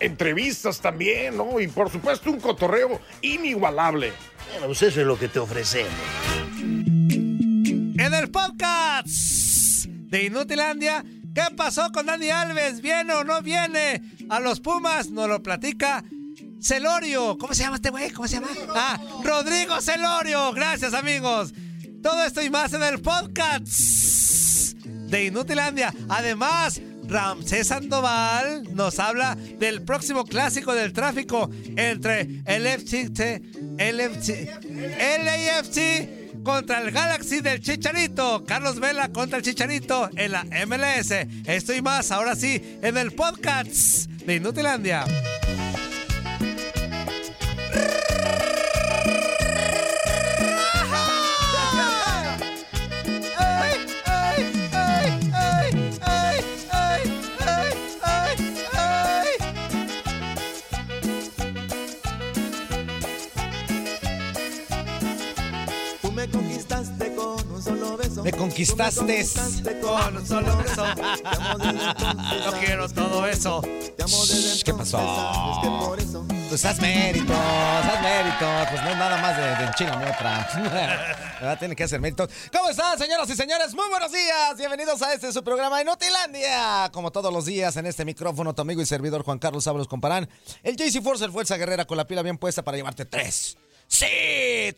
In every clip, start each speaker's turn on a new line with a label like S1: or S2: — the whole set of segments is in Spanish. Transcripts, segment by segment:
S1: Entrevistas también, ¿no? Y por supuesto un cotorreo inigualable.
S2: Bueno, pues eso es lo que te ofrecemos.
S3: En el podcast de Inutilandia, ¿qué pasó con Dani Alves? ¿Viene o no viene? A los Pumas nos lo platica Celorio. ¿Cómo se llama este güey? ¿Cómo se llama? Ah, Rodrigo Celorio. Gracias, amigos. Todo esto y más en el podcast de Inutilandia. Además, Ramsés Sandoval nos habla del próximo clásico del tráfico entre el FCT, el FC, LAFC contra el Galaxy del Chicharito. Carlos Vela contra el Chicharito en la MLS. Esto y más, ahora sí, en el podcast de Inutilandia.
S4: Conquistaste
S3: me con solo beso. Yo quiero todo eso. ¿Qué pasó? Pues haz méritos, haz méritos. Pues no es nada más de, de enchilame otra. ¿Verdad? Tiene que hacer méritos. ¿Cómo están, señoras y señores? Muy buenos días. Bienvenidos a este su programa Inutilandia. Como todos los días, en este micrófono, tu amigo y servidor Juan Carlos Ábalos Comparán. El JC Force, el Fuerza Guerrera, con la pila bien puesta para llevarte tres. Sí,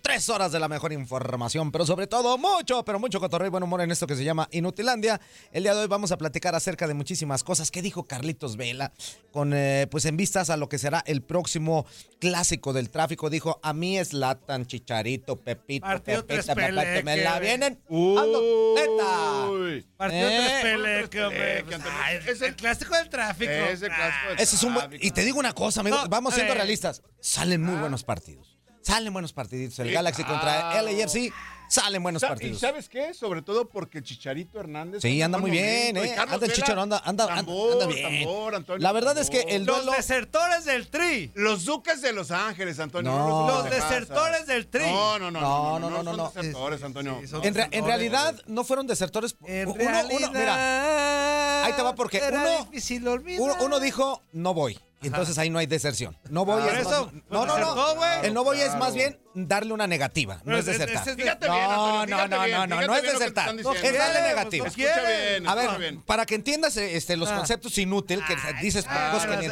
S3: tres horas de la mejor información, pero sobre todo mucho, pero mucho cotorreo y buen humor en esto que se llama Inutilandia. El día de hoy vamos a platicar acerca de muchísimas cosas. ¿Qué dijo Carlitos Vela? Con, eh, pues en vistas a lo que será el próximo clásico del tráfico, dijo, a mí es Latan, Chicharito, Pepito,
S5: Partido
S3: Pepita,
S5: tres
S3: papá, que me la vienen. Ando, neta.
S5: Partido
S3: Eh,
S5: tres peleque. Ay,
S1: Es
S5: es
S1: el-
S5: el clásico del tráfico.
S1: Ese clásico del
S3: Ese es un buen-. Y te digo una cosa, amigo,
S5: No,
S3: vamos siendo
S5: eh.
S3: realistas. Salen muy buenos partidos. Salen buenos partiditos. El Galaxy contra
S1: claro.
S3: el LAFC. Salen buenos
S1: Sa- ¿Y
S3: partidos.
S1: sabes qué? Sobre todo porque Chicharito Hernández.
S3: Sí, anda muy bien, ¿eh? Anda el Chicharo, anda, anda,
S1: tambor,
S3: anda bien.
S1: tambor, Antonio,
S3: La verdad es que el
S5: Los desertores del tri.
S1: Los Duques de Los Ángeles, Antonio.
S3: No.
S1: No,
S5: Los desertores del tri.
S1: No, no, no.
S3: No,
S1: No,
S3: no, no,
S1: son
S3: no.
S1: desertores, Antonio.
S5: Sí, son-
S3: En, realidad no fueron desertores.
S5: En
S3: Uno-
S5: realidad.
S3: uno- mira, ahí te va porque uno, uno dijo no voy. Entonces ahí no hay deserción. No voy
S5: Por
S3: es
S5: eso,
S3: más-
S5: pues
S3: no, no,
S5: desertó,
S3: no. El no voy es
S1: Claro.
S3: más bien darle una negativa. No
S5: Pero
S3: es
S5: ese-
S3: desertar.
S5: ese es de-
S1: Fíjate
S3: No, no, no,
S1: bien,
S3: no, no, no es
S1: que
S3: desertar. No, es darle
S5: Pues,
S3: negativa.
S5: no
S1: bien,
S3: A ver,
S1: bien.
S3: para que entiendas este, los
S5: Ah.
S3: conceptos inútil que dices
S5: Ah,
S3: cosas
S5: a poner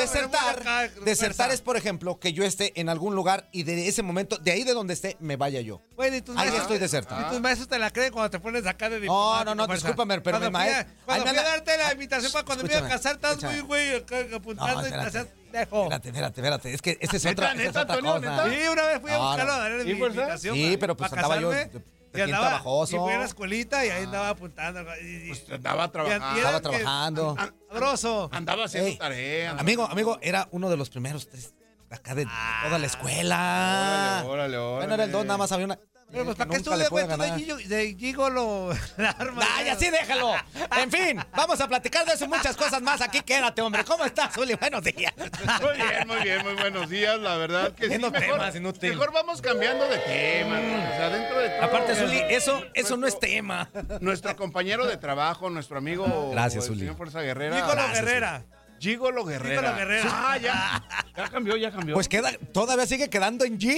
S3: Desertar, desertar es, por ejemplo, que yo esté en algún lugar y de ese momento, de ahí de donde esté, me vaya yo.
S5: Güey, ni tus
S3: Ahí
S5: maestros-
S3: estoy desertando.
S5: Ni tus maestros te la creen cuando te pones acá de
S3: No, no, no, discúlpame, pero mi maestro-
S5: Cuando fui a darte la invitación para cuando me iba a casar, estás muy, güey,
S3: No,
S5: apuntando y te
S3: espérate. Espérate, espérate, espérate. Es que esa es
S1: ¿Neta,
S3: otra, esa es otra
S1: Antonio,
S3: cosa.
S1: neta?
S5: Sí, una vez fui a buscarlo a darle
S1: ¿Sí,
S5: mi invitación.
S3: Sí, pero pues andaba yo
S5: y andaba-
S3: trabajoso.
S5: Y fui a la escuelita y ahí andaba apuntando. y-
S1: Pues andaba trabajando.
S5: que-
S3: trabajando.
S1: An-
S5: Sabroso.
S1: Andaba haciendo
S3: Ey,
S1: tarea.
S3: Amigo, amigo, era uno de los primeros tres acá de, toda la escuela.
S1: Órale, órale, órale.
S3: Bueno, era el dos, nada más había una.
S5: Pero pues,
S3: que
S5: ¿para qué tú
S3: le pude
S5: cuentas de. Gillo- de Gigolo la arma?
S3: ¡Ay, así déjalo! En fin, vamos a platicar de eso y muchas cosas más. Aquí quédate, hombre. ¿Cómo estás, Uli? Buenos días.
S1: Muy bien, muy bien, muy buenos días. La verdad que sí, mejor,
S3: temas, inútil.
S1: mejor vamos cambiando de tema. ¿no? O sea, dentro de todo,
S3: Aparte, Zuli, eso, eso
S1: nuestro-
S3: no es tema.
S1: Nuestro compañero de trabajo, nuestro amigo
S3: Gracias, Zuli.
S1: señor Fuerza Guerrera.
S5: Gigolo
S3: Gracias,
S5: Guerrera.
S1: Gigolo Guerrera.
S5: Gigolo Guerrera.
S1: Ah, ya. Ya cambió, ya cambió.
S3: Pues queda, todavía sigue quedando en G.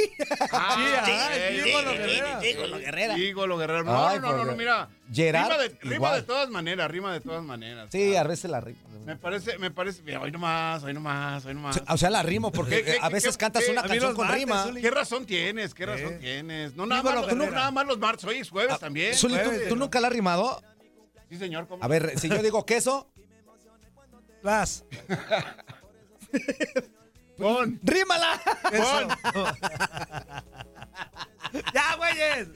S1: Ah,
S5: Sí, ah,
S1: ok,
S5: Gigolo
S1: ok,
S5: Guerrera.
S1: ok.
S3: Gigolo Guerrera.
S1: Gigolo Guerrera. No,
S3: Ay,
S1: no, no, no, mira.
S3: Gerard,
S1: rima, de, rima todas maneras, rima de todas maneras.
S3: Sí, a veces la rimo.
S1: Me parece, me parece. Mira, hoy nomás, hoy nomás, hoy nomás.
S3: O sea, la rimo porque
S1: ¿Qué, qué,
S3: a veces
S1: qué,
S3: cantas
S1: qué?
S3: una canción con
S5: martes,
S3: rima.
S1: ¿Qué razón tienes? ¿Qué razón
S5: Eh.
S1: tienes? No, nada
S5: Gigolo
S1: más, los- no, nada más los martes, hoy es jueves también.
S3: Zuli, ¿tú, tú nunca la has rimado?
S1: Sí, señor. ¿cómo?
S3: A ver, si yo digo queso,
S5: Las.
S1: Pon.
S3: ¡rímala!
S1: Pon.
S5: ¡Ya, güeyes!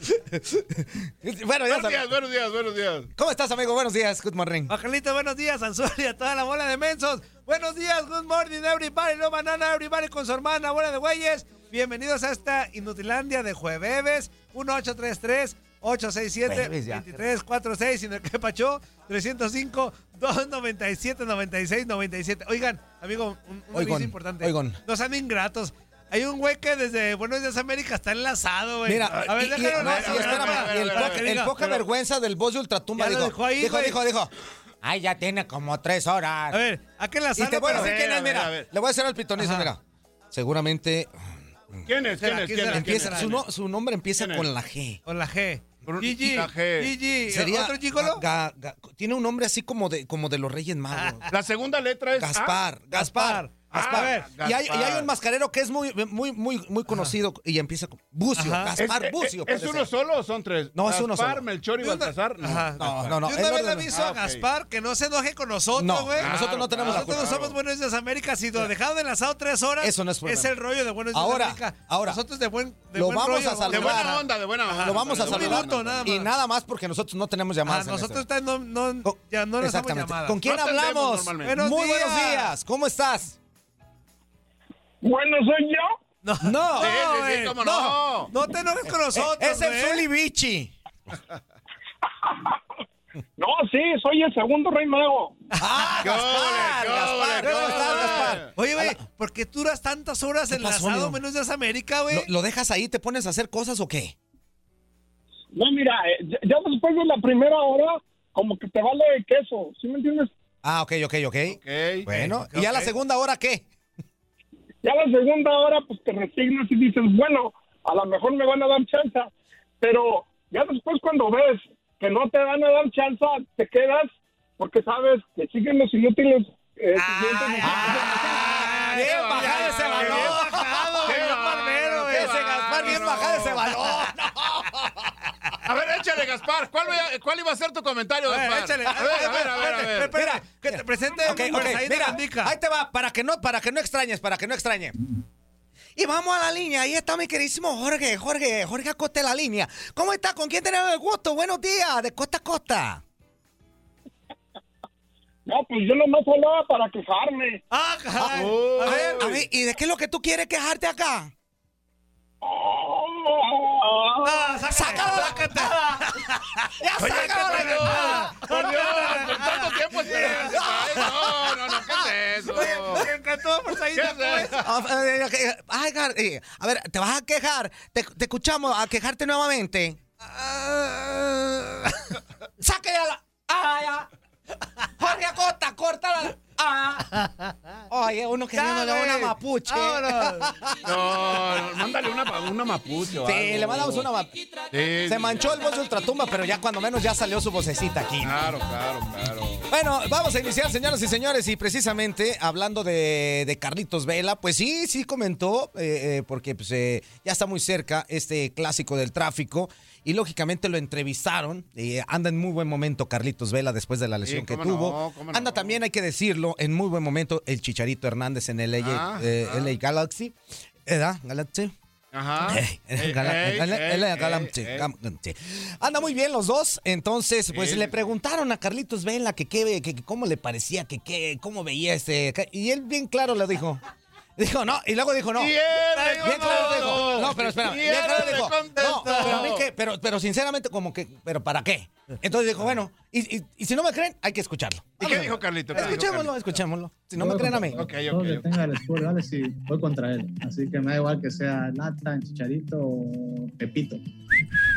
S3: bueno, ya
S1: Buenos días, buenos días, buenos días.
S3: ¿Cómo estás, amigo? Buenos días. Good morning.
S5: Angelito, buenos días, Anzuli, y a toda la bola de mensos. Buenos días, good morning, everybody, no banana, everybody con su hermana, bola de güeyes. Bienvenidos a esta Inutilandia de jueves, 1833 867
S3: Jueves ya.
S5: 2346 sin el que pachó 305 297 96 97. Oigan, amigo, un, un
S3: Oigan,
S5: aviso importante.
S3: oigan.
S5: No sean ingratos. Hay un güey que desde Buenos Días América está enlazado, güey.
S3: Mira,
S5: a ver,
S3: y- y-
S5: déjalo
S3: no, y
S5: ver,
S3: espérame, y el, poca- el poca vergüenza del voz de Ultratumba dijo,
S5: dejó ahí,
S3: dijo, dijo, dijo, ay, ya tiene como tres horas.
S5: A ver, ¿a qué
S3: y
S5: enlazarlo?
S3: te voy a decir quién es, mira. Le voy a hacer al pitonizo, mira. Seguramente
S1: ¿Quién es? ¿Quién es?
S5: ¿quién
S1: ¿Quién
S5: será?
S1: es?
S3: empieza,
S1: ¿Quién
S3: su,
S1: es?
S3: no- su nombre empieza con la G.
S5: Con la G.
S1: Con
S5: Gigi.
S1: la G.
S5: Gigi.
S3: Sería
S5: ¿Otro gigolo?
S3: Ga- Ga- tiene un nombre así como de, como de los Reyes Magos.
S1: La segunda letra es.
S3: Gaspar, Gaspar. Gaspar.
S1: a ver,
S3: y, hay, y hay
S1: Gaspar.
S3: un mascarero que es muy, muy, muy, muy conocido y empieza con Bucio,
S5: Ajá.
S1: ¿Es,
S3: Gaspar
S1: es-
S3: Bucio.
S1: ¿es uno
S3: ser.
S1: solo o son tres?
S3: No, es uno
S1: Gaspar,
S3: solo.
S1: Melchor y Baltasar. No.
S5: Ajá.
S3: No, no, no.
S5: Yo
S3: es
S5: una vez le aviso
S1: Ah,
S5: a
S1: ok.
S5: Gaspar que no se enoje con nosotros,
S3: No,
S5: güey.
S3: nosotros no tenemos
S5: Nosotros no somos Buenos Días América. Si lo dejaron enlazado tres horas,
S3: Eso no es problema.
S5: el rollo de Buenos Días
S3: Ahora,
S5: América.
S3: ahora,
S5: Nosotros de buen, de
S3: lo
S5: buen
S3: vamos
S5: rollo,
S3: a saludar.
S1: De buena onda, de buena onda.
S3: Lo vamos a saludar.
S5: minuto,
S1: onda.
S5: nada más.
S3: Y nada más porque nosotros no tenemos
S5: Ah,
S3: llamadas. en
S5: nosotros
S3: este-
S5: no,
S3: Co-
S5: ya no nos llamadas.
S3: ¿Con quién hablamos? Muy buenos
S5: días.
S3: ¿Cómo estás?
S6: Bueno, soy yo.
S5: No,
S3: No.
S1: Sí, sí, sí,
S5: güey.
S1: cómo no.
S5: No te enojes con nosotros,
S3: es el
S5: güey.
S3: Zuli Bichi.
S6: No, sí, soy el segundo rey mago.
S3: Ah,
S1: ¡Qué
S3: Gaspar, Gaspar. Gaspar?
S5: Oye, güey, ¿por qué tú duras tantas horas
S3: ¿Qué pasó,
S5: enlazado Buenos Días América, güey?
S3: ¿Lo, lo dejas ahí? ¿Te pones a hacer cosas o qué?
S6: No, mira, eh, ya- ya después de la primera hora, como que te va lo de queso, ¿sí me entiendes?
S3: Ah, ok, ok, ok.
S1: Ok.
S3: Bueno,
S5: ok,
S3: ¿y a la
S5: ok.
S3: segunda hora qué?
S6: Ya la segunda hora, pues te resignas y dices, bueno, a lo mejor me van a dar chance, pero ya después cuando ves que no te van a dar chance, te quedas porque sabes que siguen los inútiles. eh, siguientes-
S5: Ah,
S3: bien bajado ese balón.
S5: Bien bajado,
S1: Qué
S5: barbero,
S3: Ese Gaspar bien bajado ese balón.
S1: Échale, Gaspar. ¿Cuál, voy a- cuál iba a ser tu comentario,
S5: A ver,
S1: Gaspar?
S5: échale.
S1: A ver, a ver, a ver, a ver.
S5: Espera,
S3: Mira,
S5: que te presente
S3: Ok,
S5: el
S3: ok,
S5: Said
S3: mira,
S5: Gandica.
S3: ahí te va, para que no, para que no extrañes, para que no extrañe. Y vamos a la línea, ahí está mi queridísimo Jorge, Jorge, Jorge Acosta la línea. ¿Cómo está? ¿Con quién tenemos el gusto? Buenos días, de costa a costa.
S6: No, pues yo nomás hablaba para quejarme.
S5: Ah.
S1: Uy.
S5: A ver,
S3: A ver, ¿y de qué es lo que tú quieres quejarte acá?
S5: Ah, sácate,
S3: ¡Sácalo!
S5: sácate.
S3: ¡Ya
S5: Oye,
S3: sácalo!
S5: ¿qué te pasa?
S1: Por Dios, por tanto tiempo esperando. No, no, no, ¿qué es eso?
S5: Me encantó, por
S3: eh, eh, ay, a ver, ¿te vas a quejar? ¿Te, te escuchamos a quejarte nuevamente?
S5: Ah,
S3: ¡Sáquela! la- ¡Ah, ya! Jorge Acosta, córtala. ¡Ah! Oye, uno que
S5: Ya,
S3: no le da una mapuche.
S5: Vámonos.
S1: No, no, mándale una, una mapuche. o
S3: Sí,
S1: algo.
S3: le mandamos una mapuche.
S1: Sí,
S3: Se
S1: sí.
S3: manchó el voz de Ultratumba, pero ya cuando menos ya salió su vocecita aquí.
S1: Claro, claro, claro.
S3: Bueno, vamos a iniciar, señoras y señores, y precisamente hablando de, de Carlitos Vela, pues sí, sí comentó, eh, eh, porque pues, eh, ya está muy cerca este clásico del tráfico, y lógicamente lo entrevistaron, eh, anda en muy buen momento Carlitos Vela después de la lesión
S1: Sí,
S3: que tuvo,
S1: no, cómo no.
S3: anda también, hay que decirlo, en muy buen momento el Chicharito Hernández en el LA,
S1: Ah,
S3: eh,
S1: ah.
S3: LA Galaxy, ¿verdad? Galaxy.
S1: Ajá.
S3: Ey,
S1: Ey,
S3: Gala-
S1: ey,
S3: Gala-
S1: ey,
S3: Gala-
S1: ey,
S3: Galaxy. Galaxy. Anda muy bien los dos, entonces pues le preguntaron a Carlitos Vela que qué, que, que cómo le parecía, que qué, cómo veía este, y él bien claro le dijo, dijo no, y luego dijo no. Bien claro dijo, no, pero espera, bien claro dijo, no, pero a mí que, pero, pero sinceramente como que, pero ¿para qué? Entonces dijo, bueno, y, y- y si no me creen, hay que escucharlo.
S1: ¿Y qué dijo Carlito? ¿Qué dijo
S3: Escuchémoslo, escuchémoslo. Si no me creen a mí.
S1: Ok,
S7: Todo
S1: ok,
S7: que tenga el Gales y voy contra él. Así que me da igual que sea Nathan, Chicharito o Pepito.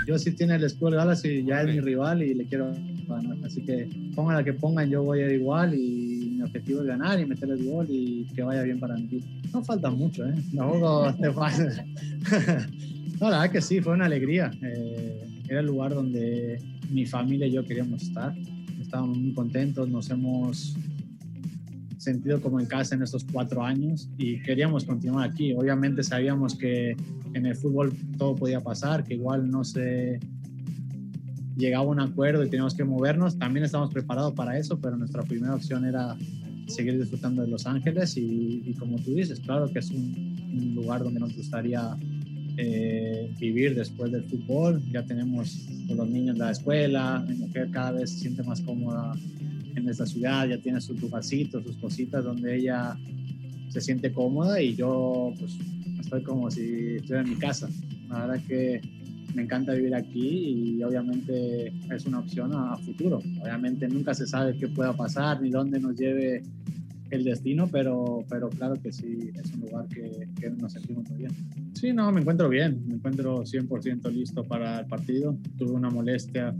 S7: Yo sí tiene el escudo de Galaxy, ya es mi rival y le quiero ganar. Así que pongan la que pongan, yo voy a ir igual y mi objetivo es ganar y meterle el gol y que vaya bien para mí. No falta mucho, ¿eh? Tampoco te pasa. no, la verdad que sí, fue una alegría. Eh, era el lugar donde mi familia y yo queríamos estar. Estábamos muy contentos, nos hemos sentido como en casa en estos cuatro años y queríamos continuar aquí. Obviamente sabíamos que en el fútbol todo podía pasar, que igual no se llegaba un acuerdo y teníamos que movernos. También estamos preparados para eso, pero nuestra primera opción era seguir disfrutando de Los Ángeles y, y como tú dices, claro que es un, un lugar donde nos gustaría eh, vivir después del fútbol. Ya tenemos con los niños la escuela, mi mujer cada vez se siente más cómoda en esta ciudad, ya tiene su lugarcito, sus cositas donde ella se siente cómoda y yo pues estoy como si estuviera en mi casa. La verdad que me encanta vivir aquí y obviamente es una opción a, futuro. Obviamente nunca se sabe qué pueda pasar ni dónde nos lleve el destino, pero, pero claro que sí, es un lugar que, que nos sentimos muy bien. Sí, no, me encuentro bien, me encuentro 100% listo para el partido. Tuve una molestia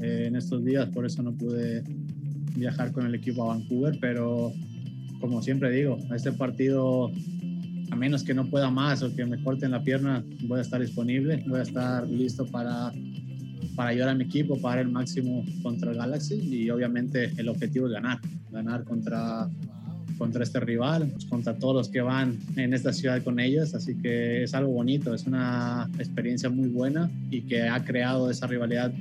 S7: eh, en estos días, por eso no pude viajar con el equipo a Vancouver, pero como siempre digo, este partido, a menos que no pueda más o que me corten la pierna, voy a estar disponible, voy a estar listo para, para ayudar a mi equipo, para el máximo contra el Galaxy y obviamente el objetivo es ganar, ganar contra contra este rival, pues, contra todos los que van en esta ciudad con ellos, así que es algo bonito, es una experiencia muy buena y que ha creado esa rivalidad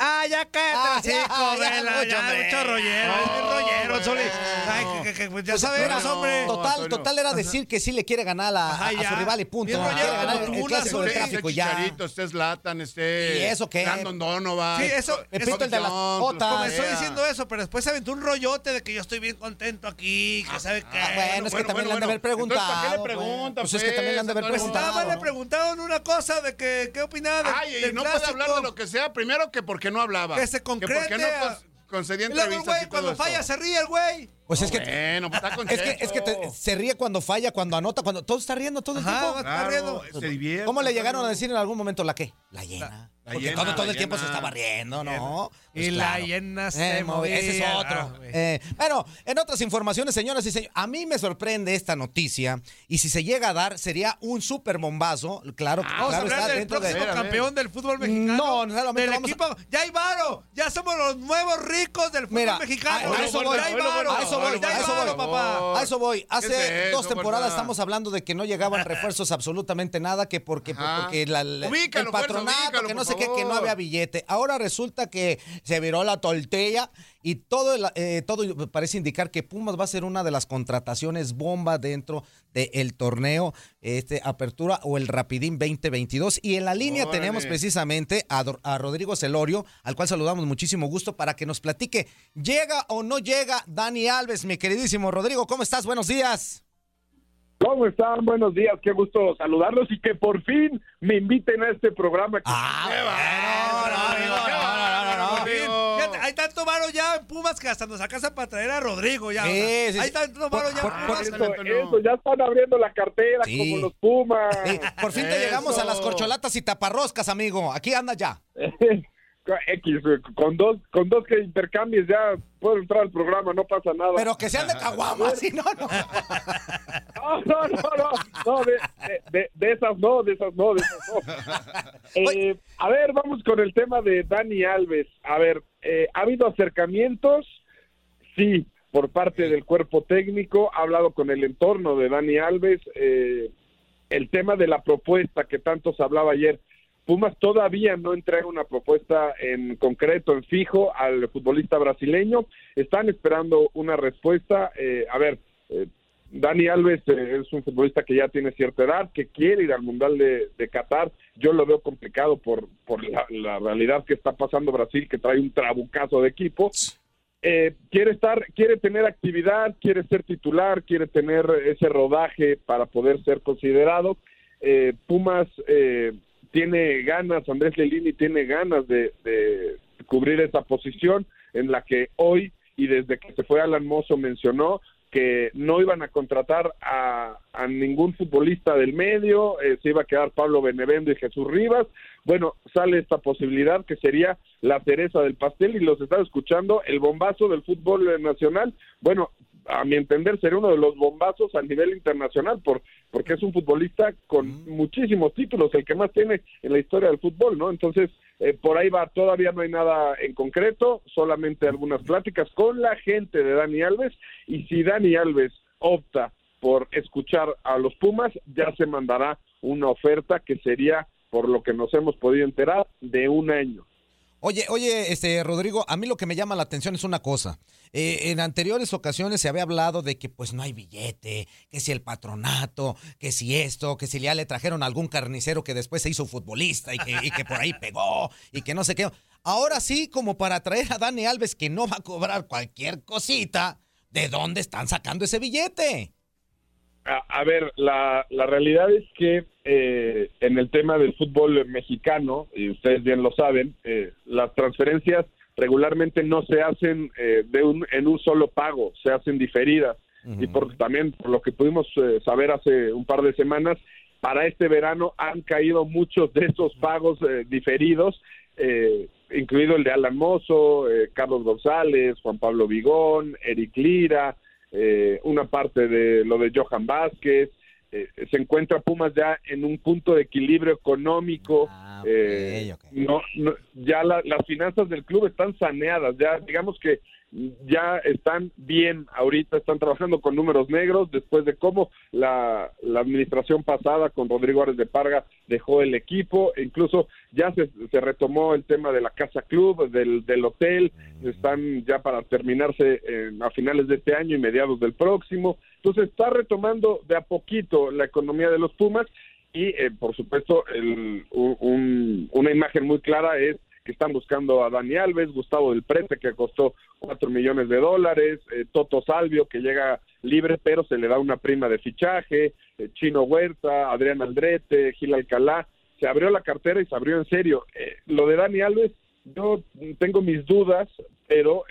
S5: Ah, ya cállate,
S3: ya,
S5: chico,
S3: ya,
S5: vela,
S3: mucho,
S5: ya,
S3: hombre.
S5: mucho rollero, es bien rollero, Zuli. Ay, que, que, que, ya sabemos,
S3: Pero,
S5: hombre.
S3: Total, total era decir que sí le quiere ganar a,
S5: Ajá, ya.
S3: su rival y punto.
S5: Bien
S3: ¿no?
S5: rollero
S3: Quiere ganar el
S5: una
S3: clásico del tráfico
S8: Esté
S3: ya.
S8: Chicharito, esté Zlatan, esté...
S3: ¿Y eso qué?
S8: Brandon Donovan.
S5: Sí, eso,
S3: Pepito,
S5: eso-
S3: el de las botas.
S5: Comenzó diciendo eso, pero después se aventó un rollote de que yo estoy bien contento aquí, que sabe qué.
S3: Ah, bueno, es que también le han de haber preguntado.
S8: ¿para qué le
S3: pues.
S8: preguntan,
S3: Pues es que también le han de haber
S8: pues?
S5: Pues
S3: preguntado.
S5: nada más le preguntaron una cosa de que, ¿qué opinaba de,
S8: Ay, y
S5: del
S8: no puede hablar de lo que sea. Primero que porque no hablaba.
S5: Que se
S8: Que porque
S5: concrete
S8: no concedía
S5: Y luego,
S8: entrevistas
S5: güey, cuando falla se ríe el güey.
S3: Pues es que,
S8: Bueno, pues está
S3: es que, es que te- se ríe cuando falla, cuando anota, cuando todo está riendo todo el
S5: Ajá,
S3: tiempo.
S5: está riendo.
S8: Se divierte.
S3: ¿Cómo le llegaron a decir en algún momento la qué? La llena.
S8: La
S3: Porque
S8: llena,
S3: todo, todo
S8: la
S3: el tiempo se estaba riendo, ¿no? Pues
S5: y la llena se
S3: Eh,
S5: movía.
S3: Ese es otro.
S5: Ah, güey.
S3: Eh, bueno, en otras informaciones, señoras y señores, a mí me sorprende esta noticia y si se llega a dar sería un súper bombazo. Claro,
S5: Vamos
S3: claro
S5: a hablar del
S3: dentro de...
S5: próximo
S8: A a ver.
S5: campeón del fútbol mexicano.
S3: No, no, solamente
S5: del
S3: vamos a-
S5: equipo. Ya hay varo. Ya somos los nuevos ricos del fútbol
S3: Mira,
S5: mexicano.
S3: a- a eso voy,
S5: ya hay
S3: a eso voy, a eso voy,
S5: papá.
S3: A eso voy. Hace
S8: ¿Qué es
S3: dos
S8: eso,
S3: temporadas estamos hablando de que no llegaban refuerzos absolutamente nada, que porque, porque la- el
S8: fuerza,
S3: patronato,
S8: ubícalo,
S3: que no sé qué, que no había billete. Ahora resulta que se viró la tortilla y todo, el- eh, todo parece indicar que Pumas va a ser una de las contrataciones bomba dentro del torneo, este Apertura o el Rapidín 2022. Y en la línea
S8: Órale.
S3: tenemos precisamente a, Rodrigo Celorio, al cual saludamos muchísimo gusto para que nos platique. ¿Llega o no llega Dani Alves, mi queridísimo Rodrigo? ¿Cómo estás? Buenos días.
S9: ¿Cómo están? Buenos días, qué gusto saludarlos y que por fin me inviten a este programa. que-
S3: Ah,
S5: No, no, hay tanto varo ya en Pumas que hasta nos alcanza para traer a Rodrigo ya.
S3: Sí, sí,
S5: hay tanto varo ya en
S3: Por- por-
S5: Pumas.
S9: eso, ya están abriendo la cartera
S3: Sí.
S9: como los Pumas.
S3: Sí, por fin te llegamos a las corcholatas y taparroscas, amigo. Aquí anda ya.
S9: X, con dos, con dos que intercambies ya puedo entrar al programa, no pasa nada.
S3: Pero que sean de caguamas, si no, no.
S9: No, no, no, no, de- de- de esas no, de esas no, de esas no. Eh, a ver, vamos con el tema de Dani Alves. A ver, eh, ¿ha habido acercamientos? Sí, por parte del cuerpo técnico, ha hablado con el entorno de Dani Alves. eh, el tema de la propuesta que tanto se hablaba ayer. Pumas todavía no entrega una propuesta en concreto, en fijo, al futbolista brasileño. Están esperando una respuesta. Eh, a ver, eh, Dani Alves eh, es un futbolista que ya tiene cierta edad, que quiere ir al Mundial de, Qatar. Yo lo veo complicado por, por la, la realidad que está pasando Brasil, que trae un trabucazo de equipo. Eh, quiere estar, quiere tener actividad, quiere ser titular, quiere tener ese rodaje para poder ser considerado. Eh, Pumas eh, tiene ganas, Andrés Lelini tiene ganas de, de cubrir esa posición en la que hoy y desde que se fue Alan Mozo mencionó que no iban a contratar a, a ningún futbolista del medio, eh, se iba a quedar Pablo Benevendo y Jesús Rivas. Bueno, sale esta posibilidad que sería la cereza del pastel y los estaba escuchando, el bombazo del fútbol nacional. Bueno, a mi entender, sería uno de los bombazos a nivel internacional, por, porque es un futbolista con muchísimos títulos, el que más tiene en la historia del fútbol, ¿no? Entonces, eh, por ahí va, todavía no hay nada en concreto, solamente algunas pláticas con la gente de Dani Alves, y si Dani Alves opta por escuchar a los Pumas, ya se mandará una oferta que sería, por lo que nos hemos podido enterar, de un año.
S3: Oye, oye, este Rodrigo, a mí lo que me llama la atención es una cosa. Eh, en anteriores ocasiones se había hablado de que pues no hay billete, que si el patronato, que si esto, que si ya le trajeron algún carnicero que después se hizo futbolista y que, y que por ahí pegó y que no sé qué. Ahora sí, como para traer a Dani Alves que no va a cobrar cualquier cosita, ¿de dónde están sacando ese billete?
S9: A, a ver, la, la realidad es que eh, en el tema del fútbol mexicano, y ustedes bien lo saben, eh, las transferencias regularmente no se hacen eh, de un, en un solo pago, se hacen diferidas. Y por, también, por lo que pudimos eh, saber hace un par de semanas, para este verano han caído muchos de esos pagos eh, diferidos, eh, incluido el de Alan Mozo, eh, Carlos González, Juan Pablo Vigón, Eric Lira, eh, una parte de lo de Johan Vázquez. eh, se encuentra Pumas ya en un punto de equilibrio económico. eh, No, no, ya la- las finanzas del club están saneadas. Ya digamos que ya están bien ahorita, están trabajando con números negros después de cómo la, la administración pasada con Rodrigo Árez de Parga dejó el equipo, incluso ya se, se retomó el tema de la casa club, del, del hotel, están ya para terminarse en- a finales de este año y mediados del próximo, entonces está retomando de a poquito la economía de los Pumas y eh, por supuesto el- un- un- una imagen muy clara es que están buscando a Dani Alves, Gustavo del Prete, que costó cuatro millones de dólares, eh, Toto Salvio, que llega libre, pero se le da una prima de fichaje, eh, Chino Huerta, Adrián Aldrete, Gil Alcalá, se abrió la cartera y se abrió en serio. Eh, lo de Dani Alves, yo tengo mis dudas, pero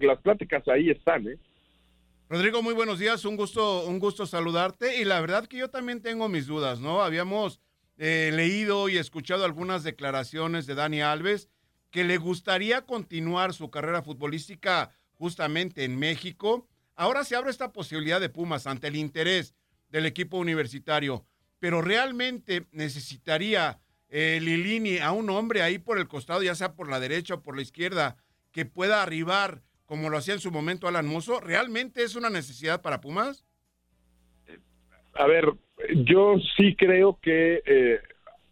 S9: las pláticas ahí están, ¿eh?
S1: Rodrigo, muy buenos días, un gusto, un gusto saludarte y la verdad que yo también tengo mis dudas, ¿no? Habíamos eh, leído y escuchado algunas declaraciones de Dani Alves que le gustaría continuar su carrera futbolística justamente en México. Ahora se abre esta posibilidad de Pumas ante el interés del equipo universitario, pero realmente necesitaría eh, Lilini a un hombre ahí por el costado, ya sea por la derecha o por la izquierda, que pueda arribar como lo hacía en su momento Alan Mozo. ¿Realmente es una necesidad para Pumas?
S9: A ver, yo sí creo que eh,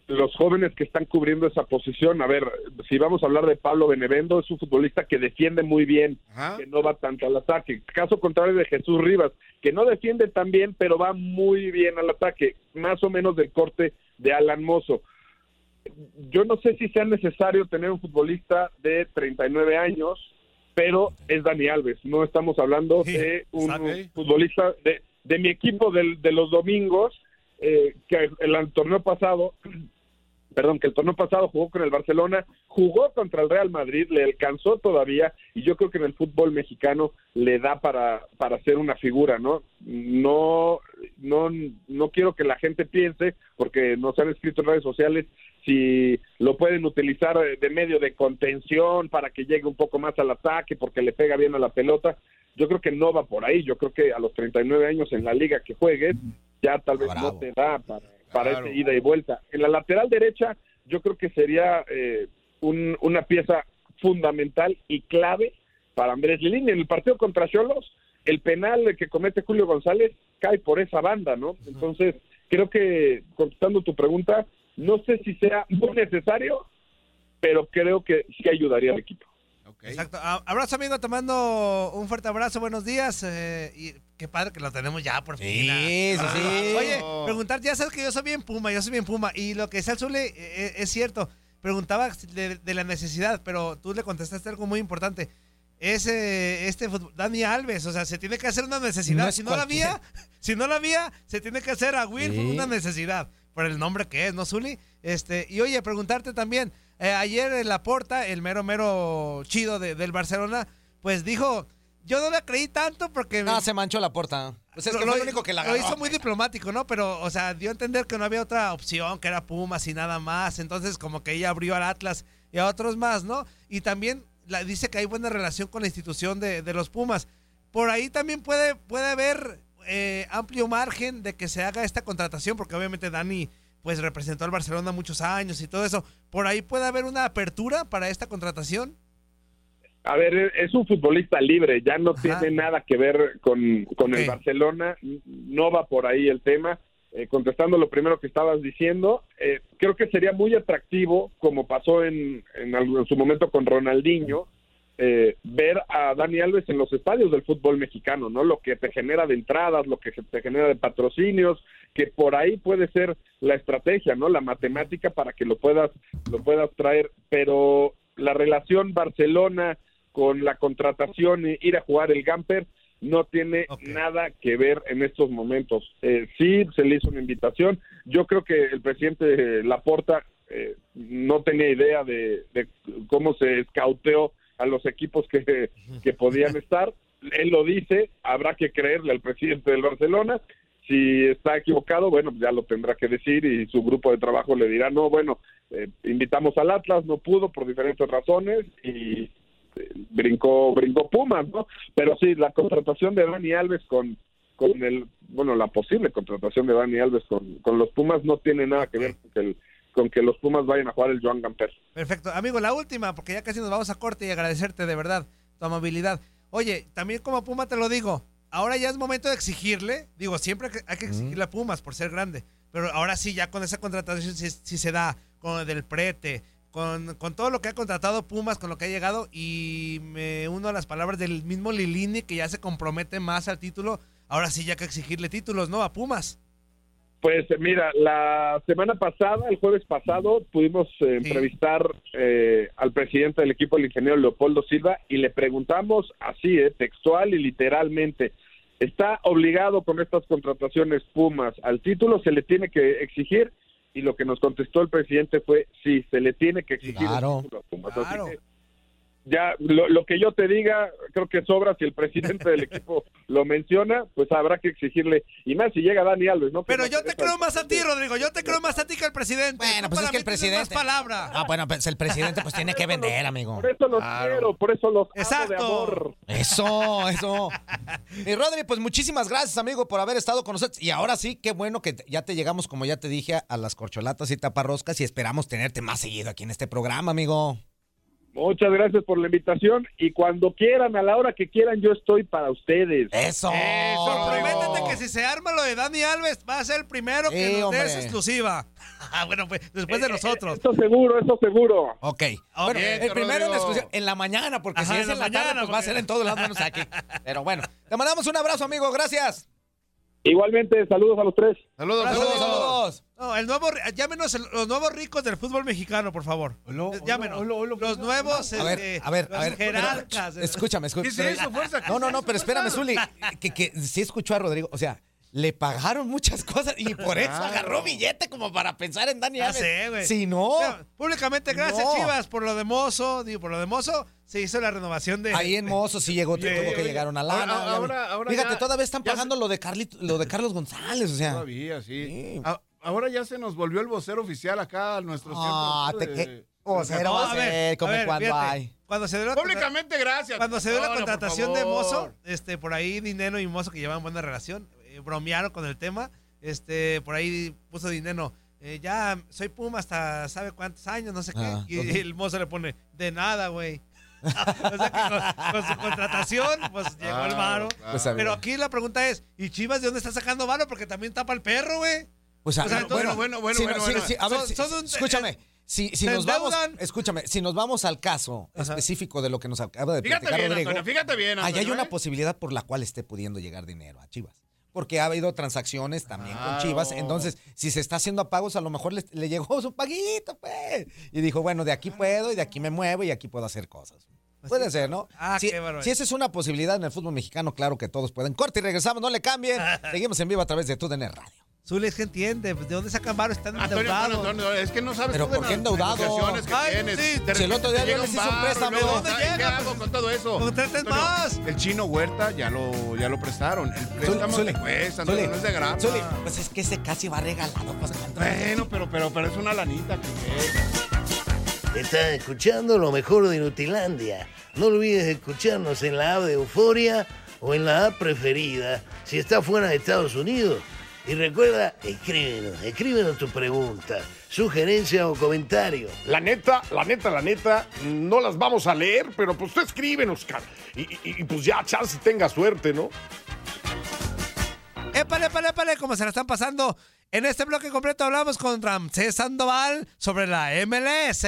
S9: los jóvenes que están cubriendo esa posición, a ver, si vamos a hablar de Pablo Benevendo, es un futbolista que defiende muy bien, que no va tanto al ataque. Caso contrario de Jesús Rivas, que no defiende tan bien, pero va muy bien al ataque, más o menos del corte de Alan Mozo. Yo no sé si sea necesario tener un futbolista de 39 años, pero es Dani Alves. No estamos hablando de un futbolista de, de mi equipo del- de los domingos, eh, que el, el torneo pasado, perdón, que el torneo pasado jugó con el Barcelona, jugó contra el Real Madrid, le alcanzó todavía, y yo creo que en el fútbol mexicano le da para, para ser una figura, ¿no? No, no, no quiero que la gente piense, porque nos han escrito en redes sociales, si lo pueden utilizar de medio de contención para que llegue un poco más al ataque, porque le pega bien a la pelota. Yo creo que no va por ahí. Yo creo que a los 39 años en la liga que juegues, ya tal vez no te da para, para
S1: Claro.
S9: ese ida y vuelta. En la lateral derecha, yo creo que sería eh, un- una pieza fundamental y clave para Andrés Lilini. En el partido contra Cholos, el penal que comete Julio González cae por esa banda, ¿no? Entonces, creo que, contestando tu pregunta, no sé si sea muy necesario, pero creo que sí ayudaría al equipo.
S5: Exacto. A- Abrazo, amigo, te mando un fuerte abrazo, buenos días. eh, y qué padre que lo tenemos ya, por fin.
S3: Sí, sí, sí.
S5: Oye, preguntar, ya sabes que yo soy bien Puma, yo soy bien Puma. Y lo que decía el Zule eh, es cierto. Preguntaba de, de la necesidad, pero tú le contestaste algo muy importante. Es eh, este Dani Alves, o sea, se tiene que hacer una necesidad.
S3: No
S5: si no la
S3: cualquier-
S5: había, si no la había, se tiene que hacer a Will
S3: Sí.
S5: una necesidad. Por el nombre que es, ¿no, Zuli? Este, y oye, preguntarte también, eh, ayer el Laporta, el mero mero chido de- del Barcelona, pues dijo, yo no le creí tanto porque...
S3: No, se manchó la puerta. Pues es
S5: Lo-
S3: que fue
S5: lo-
S3: único que la
S5: Lo
S3: agarró.
S5: hizo muy diplomático, ¿no? Pero, o sea, dio a entender que no había otra opción, que era Pumas y nada más. Entonces, como que ella abrió al Atlas y a otros más, ¿no? Y también la, dice que hay buena relación con la institución de, de los Pumas. por ahí también puede, puede haber eh, amplio margen de que se haga esta contratación, porque obviamente Dani pues representó al Barcelona muchos años y todo eso. Por ahí puede haber una apertura para esta contratación.
S9: A ver, es un futbolista libre, ya no tiene nada que ver con, con el Barcelona, no va por ahí el tema. Eh, contestando lo primero que estabas diciendo, eh, creo que sería muy atractivo, como pasó en, en, algún- en su momento con Ronaldinho, eh, ver a Dani Alves en los estadios del fútbol mexicano, ¿no? Lo que te genera de entradas, lo que te genera de patrocinios, que por ahí puede ser la estrategia, ¿no? La matemática para que lo puedas, lo puedas traer, pero la relación Barcelona con la contratación y ir a jugar el Gamper no tiene nada que ver en estos momentos. Eh, sí, se le hizo una invitación. Yo creo que el presidente Laporta eh, no tenía idea de, de cómo se escauteó a los equipos que, que podían estar. Él lo dice, habrá que creerle al presidente del Barcelona. Si está equivocado, bueno, ya lo tendrá que decir y su grupo de trabajo le dirá, no, bueno, eh, invitamos al Atlas, no pudo por diferentes razones y eh, brincó brincó Pumas, ¿no? Pero sí, la contratación de Dani Alves con con el bueno, la posible contratación de Dani Alves con, con los Pumas no tiene nada que ver con que, el- con que los Pumas vayan a jugar el Joan Gamper.
S5: Perfecto. Amigo, la última, porque ya casi nos vamos a corte y agradecerte de verdad tu amabilidad. Oye, también como Puma te lo digo, ahora ya es momento de exigirle, digo, siempre hay que- hay que exigirle a Pumas por ser grande, pero ahora sí, ya con esa contratación sí, sí se da, con el del prete, con, con todo lo que ha contratado Pumas, con lo que ha llegado, y me uno a las palabras del mismo Lilini, que ya se compromete más al título, ahora sí ya hay que exigirle títulos, ¿no? A Pumas.
S9: Pues mira, la semana pasada, el jueves pasado, pudimos eh, entrevistar eh, al presidente del equipo, el ingeniero Leopoldo Silva, y le preguntamos así, eh, textual y literalmente, ¿está obligado con estas contrataciones Pumas al título? ¿Se le tiene que exigir? Y lo que nos contestó el presidente fue, sí, se le tiene que exigir
S3: Claro.
S9: el título a Pumas. Así que ya lo, lo que yo te diga, creo que sobra si el presidente del equipo lo menciona, pues habrá que exigirle. Y más si llega Dani Alves, ¿no?
S5: Pero yo te creo más a ti, Rodrigo. Yo te creo más a ti que al presidente.
S3: Bueno, pues es que el presidente-
S5: Más palabra.
S3: Ah, bueno, pues el presidente pues tiene que vender, amigo.
S9: Por eso los quiero, por eso los amo de
S5: Exacto.
S9: amor.
S3: Eso, eso. Y Rodri, pues muchísimas gracias, amigo, por haber estado con nosotros. Y ahora sí, qué bueno que ya te llegamos, como ya te dije, a las corcholatas y taparroscas y esperamos tenerte más seguido aquí en este programa, amigo.
S9: Muchas gracias por la invitación y cuando quieran, a la hora que quieran, yo estoy para ustedes.
S3: Eso.
S5: Eso, prométete que si se arma lo de Dani Alves, va a ser el primero que
S3: Sí,
S5: nos
S3: hombre.
S5: des exclusiva. Ah, bueno, pues después de nosotros.
S9: Eso seguro, eso seguro.
S3: Ok. Bueno,
S5: Bien,
S3: el primero en,
S5: Rodrigo.
S3: exclusión- en la mañana, porque
S5: Ajá,
S3: si es
S5: en la
S3: la tarde,
S5: mañana,
S3: pues va a
S5: porque-
S3: ser en todos lados menos aquí. Pero bueno, te mandamos un abrazo, amigo. Gracias.
S9: Igualmente, saludos a los tres.
S1: Saludos,
S3: Saludos, saludos.
S5: No, el nuevo, llámenos el- los nuevos ricos del fútbol mexicano, por favor. Llámenos. los nuevos
S3: A ver, a ver,
S5: los
S3: a ver. pero-
S5: jerarcas.
S3: escúchame, escúchame.
S1: ¿Qué es eso, fuerza? ¿Qué
S3: No, no, no, pero espérame? Zuli. Que, que sí escuchó a Rodrigo. O sea, le pagaron muchas cosas y por eso
S1: Claro.
S3: agarró billete como para pensar en Dani
S5: Ya
S3: Alves.
S5: sé, güey.
S3: Si no,
S5: públicamente, gracias,
S3: No.
S5: Chivas, por lo de Mozo. Digo, por lo de Mozo, se hizo la renovación de.
S3: ahí en Mozo sí llegó,
S5: Yeah.
S3: tuvo que llegar una lana.
S1: Ahora- ahora- ahora
S3: Fíjate,
S1: ya-
S3: todavía están pagando lo de Carlito, lo de Carlos González, o sea.
S1: Todavía, sí.
S3: Sí.
S1: A- ahora ya se nos volvió el vocero oficial acá a nuestro
S3: Ah,
S1: centro
S3: te que- vocero
S1: de-
S3: va a ser, como cuando
S5: fíjate,
S3: hay.
S5: Cuando se dio la
S1: Públicamente, gracias.
S5: Cuando se dio la
S1: no,
S5: contratación de. Mozo, este, por ahí Dinero y Mozo que llevan buena relación, eh, bromearon con el tema. Este, por ahí puso Dinero, eh, ya soy Puma hasta sabe cuántos años, no sé qué.
S3: Ah,
S5: y el Mozo le pone, de nada, güey. o sea que con, con su contratación, pues llegó el varo.
S1: claro.
S3: Pues.
S5: Pero aquí la pregunta es, ¿y Chivas de dónde está sacando varo? Porque también tapa el perro, güey.
S3: Pues,
S5: O sea,
S1: bueno, bueno, bueno, bueno.
S3: sí, a ver,
S5: Son- son
S3: escúchame. Si, si
S5: se
S3: nos vamos, escúchame, si nos vamos al caso específico de lo que nos acaba de
S1: Fíjate
S3: platicar
S1: bien,
S3: Rodrigo,
S1: Antonio, fíjate bien,
S3: ahí hay
S1: Antonio,
S3: una
S1: ¿eh?
S3: posibilidad por la cual esté pudiendo llegar dinero a Chivas. Porque ha habido transacciones también con. Chivas. Entonces, si se está haciendo a pagos, a lo mejor le, le llegó su paguito, pues. Y dijo, bueno, de aquí puedo y de aquí me muevo y aquí puedo hacer cosas. Puede ser, ¿no?
S5: Ah,
S3: si,
S5: qué
S3: si esa es una posibilidad en el fútbol mexicano, claro que todos pueden. Corte y regresamos, no le cambien. Seguimos en vivo a través de TUDN Radio.
S5: Zuli es que entiende, pues, ¿de dónde sacan varo? Están
S1: Antonio,
S5: endeudados.
S1: Antonio, Antonio, es que no sabes
S3: Pero
S1: tú de
S3: ¿por qué
S1: las
S3: endeudado?
S1: negociaciones que
S5: Ay,
S1: tienes.
S5: sí.
S1: De
S3: Si el otro día
S1: llega
S3: les hice un préstamo.
S5: ¿Dónde.
S1: ¿Qué hago con todo eso?
S5: Contraten más.
S1: El chino Huerta ya lo, ya lo prestaron. El préstamo
S3: Zuli,
S1: te cuesta,
S3: Zuli,
S1: no es de grapa.
S3: Zuli, pues es que ese casi va regalado. Pues.
S1: Bueno, pero, pero, pero es una lanita que
S2: Estás escuchando lo mejor de Nutilandia. No olvides escucharnos en la app de Euforia o en la app preferida si está fuera de Estados Unidos. Y recuerda, escríbenos, escríbenos tu pregunta, sugerencia o comentario.
S8: La neta, la neta, la neta, no las vamos a leer, pero pues tú escríbenos, cara. Y, y- y, pues ya, chance tenga suerte, ¿no?
S5: Épale, épale, épale, como se la están pasando. En este bloque completo hablamos con Ramsés Sandoval sobre la MLS.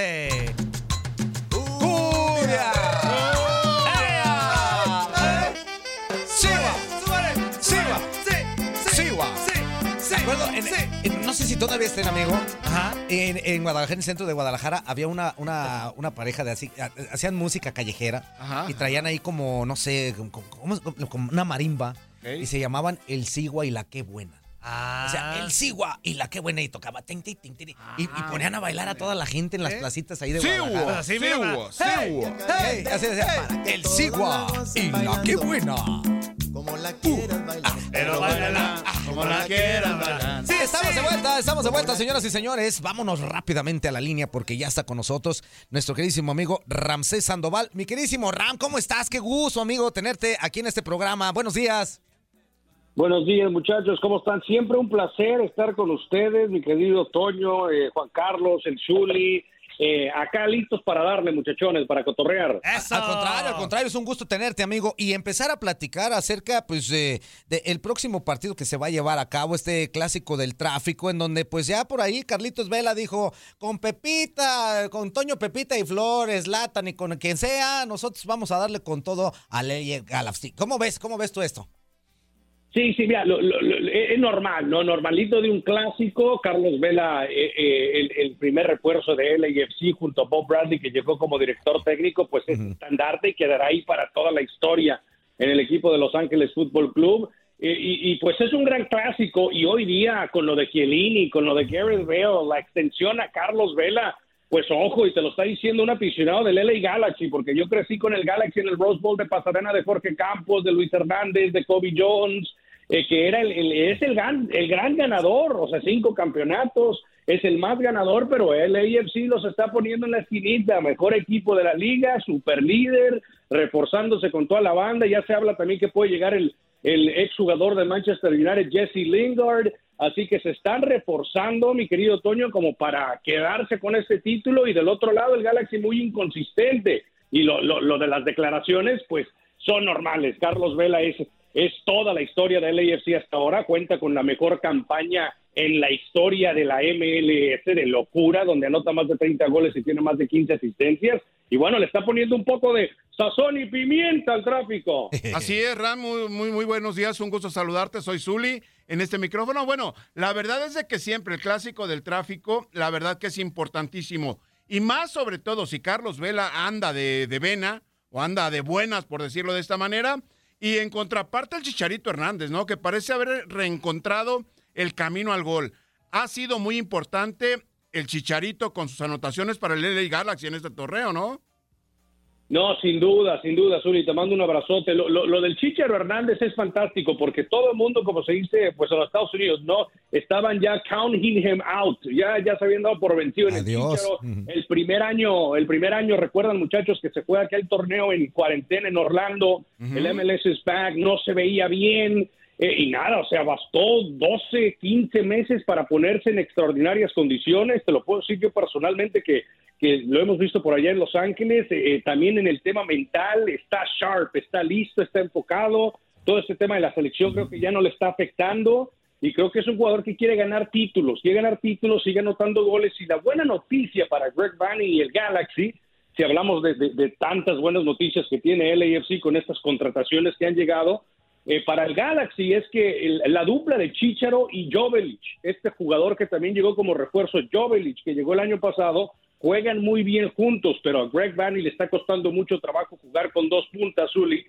S3: ¡Cumbia! Recuerdo, en- en- no sé si todavía estén, amigo. En, en Guadalajara, en el centro de Guadalajara, había una, una, una pareja de así. ha- Hacían música callejera y traían ahí como, no sé, como, como- como una marimba. Y se llamaban El Sigua y la Qué Buena. O sea, el Sigua y la Qué Buena y tocaba. tin, tin, tin, tin, y, y ponían a bailar a toda la gente en las placitas ahí de Guadalajara.
S8: Así, mira, Sigua,
S3: Hey,
S8: Sigua.
S3: hey, así decía, el Sigua y la Qué Buena.
S4: Como la quieras bailar.
S8: Pero bailala como la quieras bailar.
S3: Sí, estamos de vuelta, estamos de vuelta, señoras y señores. Vámonos rápidamente a la línea porque ya está con nosotros nuestro queridísimo amigo Ramsés Sandoval. Mi queridísimo Ram, ¿cómo estás? Qué gusto, amigo, tenerte aquí en este programa. Buenos días.
S10: Buenos días, muchachos. ¿Cómo están? Siempre un placer estar con ustedes, mi querido Toño, eh, Juan Carlos, el Zuli. Eh, acá listos para darle, muchachones, para cotorrear.
S3: Al contrario, al contrario, es un gusto tenerte, amigo, y empezar a platicar acerca, pues, de, de el próximo partido que se va a llevar a cabo, este clásico del tráfico, en donde, pues, ya por ahí Carlitos Vela dijo, con Pepita, con Toño Pepita y Flores, Latan y con quien sea, nosotros vamos a darle con todo a Ley Galaxy. ¿Cómo ves? ¿Cómo ves tú esto?
S10: Sí, sí, mira, lo- lo- lo- es normal, ¿no? Normalito de un clásico. Carlos Vela, eh, eh, el, el primer refuerzo de LAFC junto a Bob Bradley, que llegó como director técnico, pues es estandarte y quedará ahí para toda la historia en el equipo de Los Ángeles Fútbol Club. Eh, y, y, pues es un gran clásico. Y hoy día, con lo de Chiellini, con lo de Gareth Bale, la extensión a Carlos Vela, pues ojo, y te lo está diciendo un aficionado del LA Galaxy, porque yo crecí con el Galaxy en el Rose Bowl de Pasadena de Jorge Campos, de Luis Hernández, de Kobe Jones, eh, que era el, el- es el gran, el gran ganador, o sea, cinco campeonatos, es el más ganador, pero el AFC los está poniendo en la esquinita, mejor equipo de la liga, super líder, reforzándose con toda la banda, ya se habla también que puede llegar el, el exjugador de Manchester United, Jesse Lingard, así que se están reforzando, mi querido Toño, como para quedarse con este título, y del otro lado el Galaxy muy inconsistente, y lo, lo, lo de las declaraciones, pues son normales, Carlos Vela es es toda la historia del AFC hasta ahora, cuenta con la mejor campaña en la historia de la MLS de locura, donde anota más de 30 goles y tiene más de 15 asistencias. Y bueno, le está poniendo un poco de sazón y pimienta al tráfico.
S1: Así es, Ram, muy, muy, muy buenos días, un gusto saludarte, soy Zuli en este micrófono. Bueno, la verdad es de que siempre el clásico del tráfico, la verdad que es importantísimo. Y más sobre todo si Carlos Vela anda de, de vena o anda de buenas, por decirlo de esta manera. Y en contraparte el Chicharito Hernández, ¿no? Que parece haber reencontrado el camino al gol. Ha sido muy importante el Chicharito con sus anotaciones para el LA Galaxy en este torneo, ¿no?
S10: No, sin duda, sin duda, Zuli, te mando un abrazote. Lo, lo- lo del Chicharo Hernández es fantástico porque todo el mundo, como se dice, pues en los Estados Unidos, no, estaban ya counting him out, ya, ya se habían dado por vencido en el. Chícharo. El primer año, el primer año, recuerdan muchachos que se fue aquel torneo en cuarentena en Orlando, el MLS is back, no se veía bien. Eh, y nada, o sea, bastó 12, 15 meses para ponerse en extraordinarias condiciones. Te lo puedo decir yo personalmente que, que lo hemos visto por allá en Los Ángeles. eh, también en el tema mental, está sharp, está listo, está enfocado. Todo este tema de la selección creo que ya no le está afectando. Y creo que es un jugador que quiere ganar títulos, quiere ganar títulos, sigue anotando goles. Y la buena noticia para Greg Vanny y el Galaxy, si hablamos de, de- tantas buenas noticias que tiene el AFC con estas contrataciones que han llegado, eh, para el Galaxy es que el- la dupla de Chicharo y Jovelic, este jugador que también llegó como refuerzo, Jovelic, que llegó el año pasado, juegan muy bien juntos, pero a Greg Vanny le está costando mucho trabajo jugar con dos puntas, Zuli.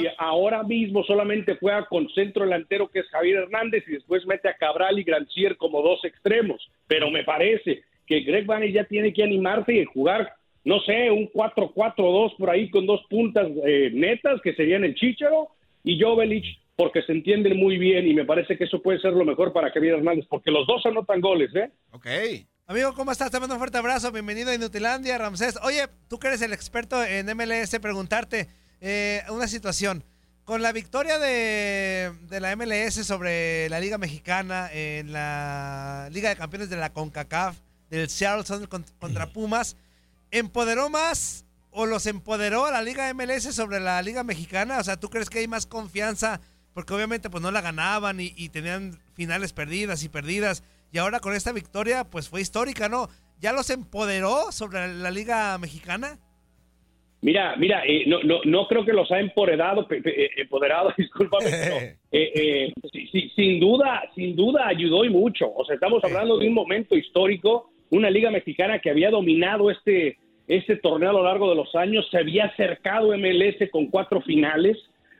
S10: Y ahora mismo solamente juega con centro delantero que es Javier Hernández y después mete a Cabral y Grancier como dos extremos. Pero me parece que Greg Vanny ya tiene que animarse y jugar, no sé, un 4-4-2 por ahí con dos puntas eh, netas que serían el Chicharo y Jovelic porque se entienden muy bien y me parece que eso puede ser lo mejor para Javier Hernández porque los dos anotan goles, ¿eh?
S1: Ok.
S5: Amigo, ¿cómo estás? Te mando un fuerte abrazo. Bienvenido a Inutilandia, Ramsés. Oye, tú que eres el experto en MLS, preguntarte eh, una situación. con la victoria de, de la MLS sobre la Liga Mexicana en la Liga de Campeones de la CONCACAF, del Seattle contra Pumas, ¿empoderó más o los empoderó a la Liga MLS sobre la Liga Mexicana? O sea, ¿tú crees que hay más confianza? Porque obviamente pues no la ganaban y, y tenían finales perdidas y perdidas. Y ahora con esta victoria pues fue histórica, ¿no? ¿Ya los empoderó sobre la Liga Mexicana?
S10: Mira, mira, eh, no, no, no creo que los ha empoderado, pe- pe- eh, empoderado, discúlpame, pero, eh, eh, sin duda, sin duda ayudó y mucho. O sea, estamos hablando de un momento histórico, una liga mexicana que había dominado este, este torneo a lo largo de los años, se había acercado MLS con cuatro finales.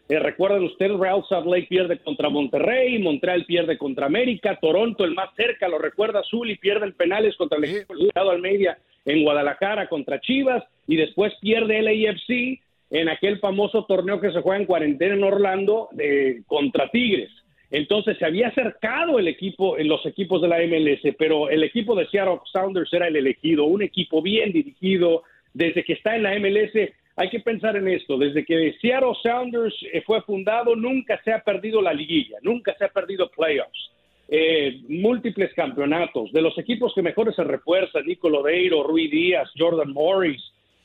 S10: Eh, recuerden ustedes, Real Salt Lake pierde contra Monterrey, Montreal pierde contra América, Toronto el más cerca, lo recuerda Azul y pierden penales contra el equipo del Estado Almeida en Guadalajara contra Chivas y después pierde el AFC en aquel famoso torneo que se juega en cuarentena en Orlando de, contra Tigres. Entonces se había acercado el equipo, los equipos de la MLS, pero el equipo de Seattle Sounders era el elegido, un equipo bien dirigido. Desde que está en la MLS, hay que pensar en esto, desde que Seattle Sounders eh, fue fundado, nunca se ha perdido la liguilla, nunca se ha perdido playoffs. Eh, múltiples campeonatos, de los equipos que mejores se refuerzan, Nico Lodeiro, Rui Díaz, Jordan Morris,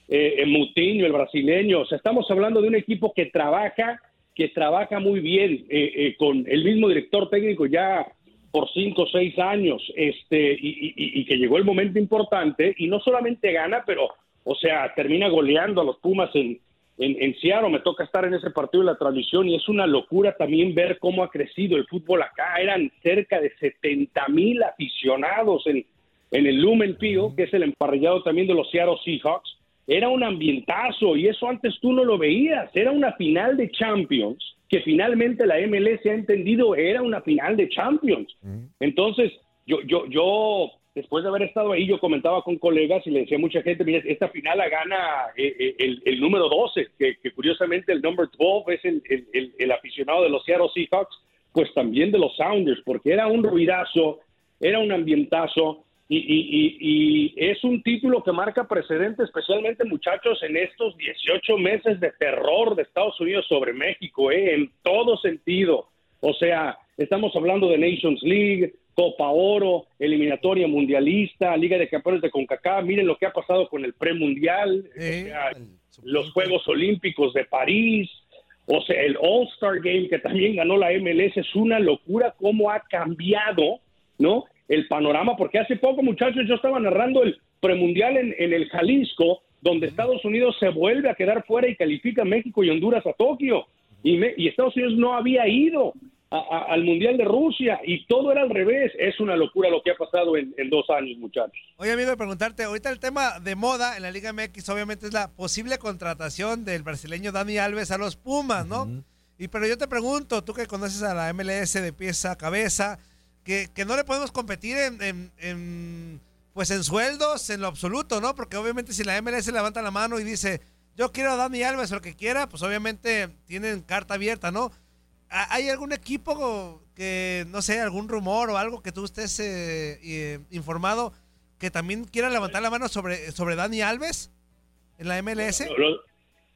S10: eh, eh, Moutinho, el brasileño. O sea, estamos hablando de un equipo que trabaja, que trabaja muy bien, eh, eh, con el mismo director técnico ya por cinco o seis años, este, y, que llegó el momento importante, y no solamente gana, pero, o sea, termina goleando a los Pumas en, en, Seattle, me toca estar en ese partido de la transmisión y es una locura también ver cómo ha crecido el fútbol acá. Eran cerca de 70 mil aficionados en, en el Lumen Field, que es el emparrillado también de los Seattle Seahawks. Era un ambientazo y eso antes tú no lo veías. Era una final de Champions que finalmente la MLS ha entendido era una final de Champions. Entonces, yo, yo, yo, después de haber estado ahí, yo comentaba con colegas y le decía a mucha gente, mira, esta final la gana eh, eh, el, el número 12, que, que curiosamente el number 12 es el- el aficionado de los Seattle Seahawks, pues también de los Sounders, porque era un ruidazo, era un ambientazo, y, y- y- y es un título que marca precedente, especialmente muchachos, en estos 18 meses de terror de Estados Unidos sobre México, ¿eh? en todo sentido. O sea, estamos hablando de Nations League, Copa Oro, eliminatoria mundialista, Liga de Campeones de CONCACAF, miren lo que ha pasado con el premundial, o sea, los Juegos Olímpicos de París, o sea, el All-Star Game que también ganó la MLS, es una locura cómo ha cambiado, ¿no? El panorama, porque hace poco, muchachos, yo estaba narrando el premundial en, en el Jalisco, donde Estados Unidos se vuelve a quedar fuera y califica a México y Honduras a Tokio. Y, me- y Estados Unidos no había ido a- a- al Mundial de Rusia y todo era al revés. Es una locura lo que ha pasado en, en dos años, muchachos.
S5: Oye, amigo, de preguntarte, ahorita el tema de moda en la Liga MX obviamente es la posible contratación del brasileño Dani Alves a los Pumas, ¿no? Y pero yo te pregunto, tú que conoces a la MLS de pieza a cabeza, que, que no le podemos competir en, en- en, pues en sueldos en lo absoluto, ¿no? Porque obviamente si la MLS levanta la mano y dice, yo quiero a Dani Alves lo que quiera, pues obviamente tienen carta abierta, ¿no? ¿Ha- ¿Hay algún equipo que, no sé, algún rumor o algo que tú estés eh, eh, informado que también quiera levantar la mano sobre, sobre Dani Alves en la MLS?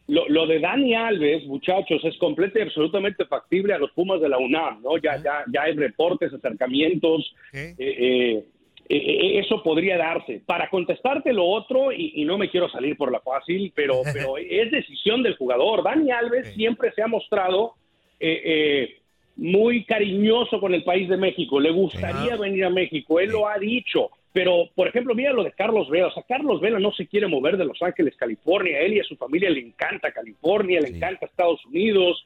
S10: Lo- lo de Dani Alves, muchachos, es completo y absolutamente factible a los Pumas de la UNAM, ¿no? Ya, ya, ya hay reportes, acercamientos, eh, eh, eh, eso podría darse. Para contestarte lo otro, y, y no me quiero salir por la fácil, pero, pero es decisión del jugador. Dani Alves siempre se ha mostrado eh, eh, muy cariñoso con el país de México, le gustaría venir a México, él lo ha dicho. Pero, por ejemplo, mira lo de Carlos Vela. O sea, Carlos Vela no se quiere mover de Los Ángeles, California. A él y a su familia le encanta California, le encanta Estados Unidos.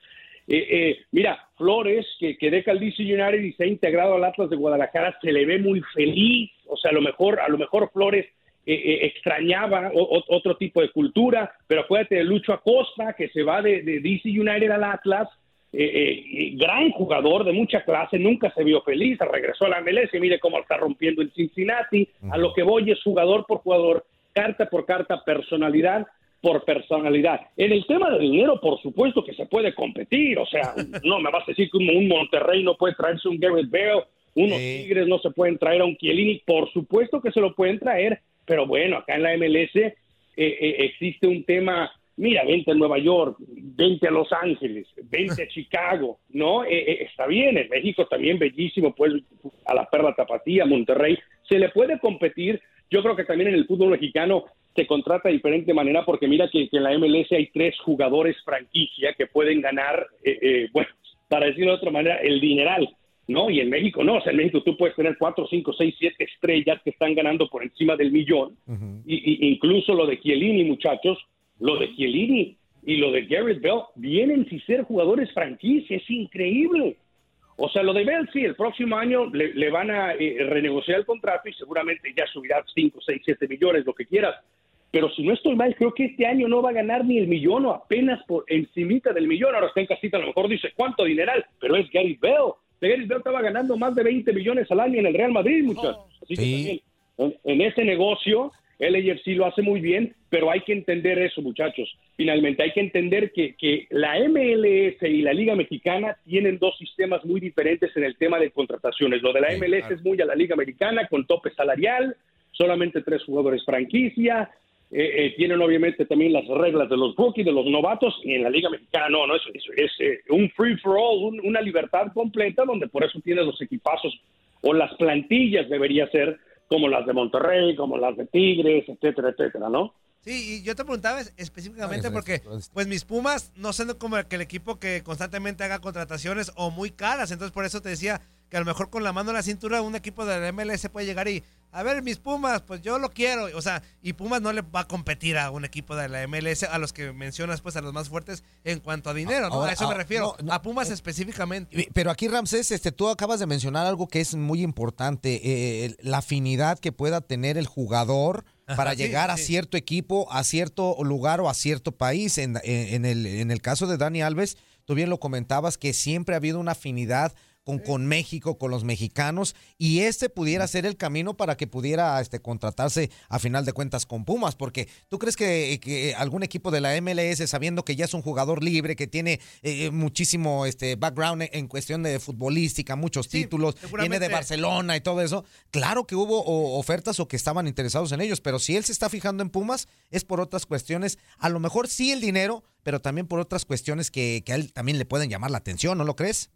S10: Eh, eh, mira, Flores, que, que deja el DC United y se ha integrado al Atlas de Guadalajara, se le ve muy feliz. O sea, a lo mejor, a lo mejor Flores eh, eh, extrañaba o- o- otro tipo de cultura, pero acuérdate de Lucho Acosta, que se va de, de DC United al Atlas, eh, eh, gran jugador de mucha clase, nunca se vio feliz, regresó a la MLS, mire cómo está rompiendo el Cincinnati, a lo que voy es jugador por jugador, carta por carta, personalidad por personalidad. En el tema de dinero, por supuesto que se puede competir, o sea, no me vas a decir que un, un Monterrey no puede traerse un Garrett Bale, unos Tigres no se pueden traer a un Chiellini, por supuesto que se lo pueden traer, pero bueno, acá en la MLS eh, eh, existe un tema mira, vente a Nueva York, vente a Los Ángeles, vente a Chicago, ¿no? Eh, eh, está bien, en México también bellísimo, pues a la Perla Tapatía, Monterrey, se le puede competir. Yo creo que también en el fútbol mexicano se contrata de diferente manera porque mira que, que en la MLS hay tres jugadores franquicia que pueden ganar, eh, eh, bueno, para decirlo de otra manera, el dineral. ¿no? Y en México no, o sea, en México tú puedes tener cuatro, cinco, seis, siete estrellas que están ganando por encima del millón, y, y incluso lo de Chiellini, muchachos, lo de Chiellini y lo de Garrett Bell vienen sin ser jugadores franquicia, es increíble. O sea, lo de Bell sí, el próximo año le, le van a eh, renegociar el contrato y seguramente ya subirá 5, 6, 7 millones, lo que quieras. Pero si no estoy mal, creo que este año no va a ganar ni el millón o apenas por encimita del millón. Ahora está en casita, a lo mejor dice cuánto dineral, pero es Gary Bell. Gary Bell estaba ganando más de 20 millones al año en el Real Madrid, muchachos. Así que también, en, en ese negocio, el AFC lo hace muy bien, pero hay que entender eso, muchachos. Finalmente, hay que entender que, que la MLS y la Liga Mexicana tienen dos sistemas muy diferentes en el tema de contrataciones. Lo de la MLS es muy a la Liga Americana, con tope salarial, solamente tres jugadores franquicia, eh, eh, tienen obviamente también las reglas de los rookies, de los novatos, y en la Liga Mexicana no, no, eso, eso es eh, un free for all, un- una libertad completa, donde por eso tienes los equipazos o las plantillas debería ser como las de Monterrey, como las de Tigres, etcétera, etcétera, ¿no?
S5: Sí, y yo te preguntaba es- específicamente porque, pues mis Pumas no son como que el equipo que constantemente haga contrataciones o muy caras, entonces por eso te decía que a lo mejor con la mano en la cintura un equipo de la MLS puede llegar y, a ver, mis Pumas, pues yo lo quiero, o sea, y Pumas no le va a competir a un equipo de la MLS, a los que mencionas, pues a los más fuertes en cuanto a dinero, ¿no?
S3: Ahora,
S5: a eso me
S3: ah,
S5: refiero,
S3: no, no,
S5: a Pumas específicamente.
S3: Pero aquí, Ramsés, este, tú acabas de mencionar algo que es muy importante, eh, la afinidad que pueda tener el jugador para
S5: Ajá, sí,
S3: llegar a
S5: sí.
S3: cierto equipo, a cierto lugar o a cierto país. En, en- en el, en el caso de Dani Alves, tú bien lo comentabas, que siempre ha habido una afinidad con, con México, con los mexicanos, y este pudiera ser el camino para que pudiera este, contratarse a final de cuentas con Pumas, porque tú crees que, que algún equipo de la MLS, sabiendo que ya es un jugador libre, que tiene eh, muchísimo este, background en, cuestión de futbolística, muchos títulos, viene de. Barcelona y todo eso, claro que hubo o- ofertas o que estaban interesados en ellos, pero si él se está fijando en Pumas, es por otras cuestiones, a lo mejor sí el dinero, pero también por otras cuestiones que, que a él también le pueden llamar la atención, ¿no lo crees?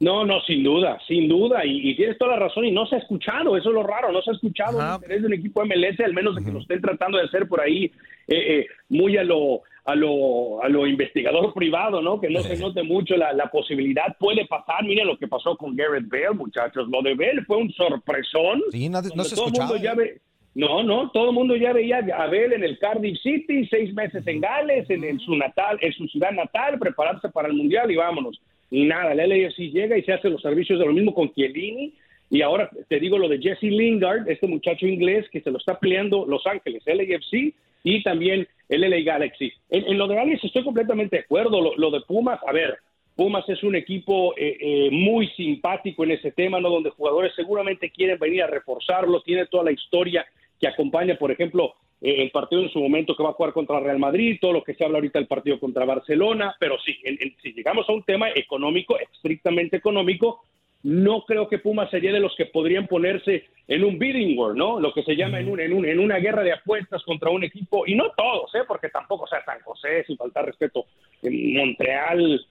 S10: No, no, sin duda, sin duda, y, y tienes toda la razón, y no se ha escuchado, eso es lo raro, no se ha escuchado el interés de un equipo MLS, al menos de que lo estén tratando de hacer por ahí eh, eh, muy a lo, a lo a lo investigador privado, ¿no? Que no se note mucho la, la posibilidad, puede pasar, mira lo que pasó con Garrett Bale, muchachos, lo de Bale fue un sorpresón.
S3: Sí, no, no se
S10: todo el
S3: escuchaba.
S10: mundo ya ve- no, no, todo el mundo ya veía a Abel en el Cardiff City, seis meses en Gales, en, en su natal, en su ciudad natal, prepararse para el mundial y vámonos. Nada, el LAFC llega y se hace los servicios de lo mismo con Chiellini. Y ahora te digo lo de Jesse Lingard, este muchacho inglés que se lo está peleando Los Ángeles, LAFC y también el LA Galaxy. En, en lo de Alex estoy completamente de acuerdo. Lo, lo de Pumas, a ver, Pumas es un equipo eh, eh, muy simpático en ese tema, ¿no? Donde jugadores seguramente quieren venir a reforzarlo, tiene toda la historia que acompaña, por ejemplo, eh, el partido en su momento que va a jugar contra Real Madrid, todo lo que se habla ahorita del partido contra Barcelona, pero sí, en- si llegamos a un tema económico, estrictamente económico, no creo que Pumas sería de los que podrían ponerse en un bidding war, ¿no? Lo que se llama en, un, en, un- en una guerra de apuestas contra un equipo, y no todos, ¿eh? Porque tampoco, sea, San José, sin faltar respeto, en Montreal,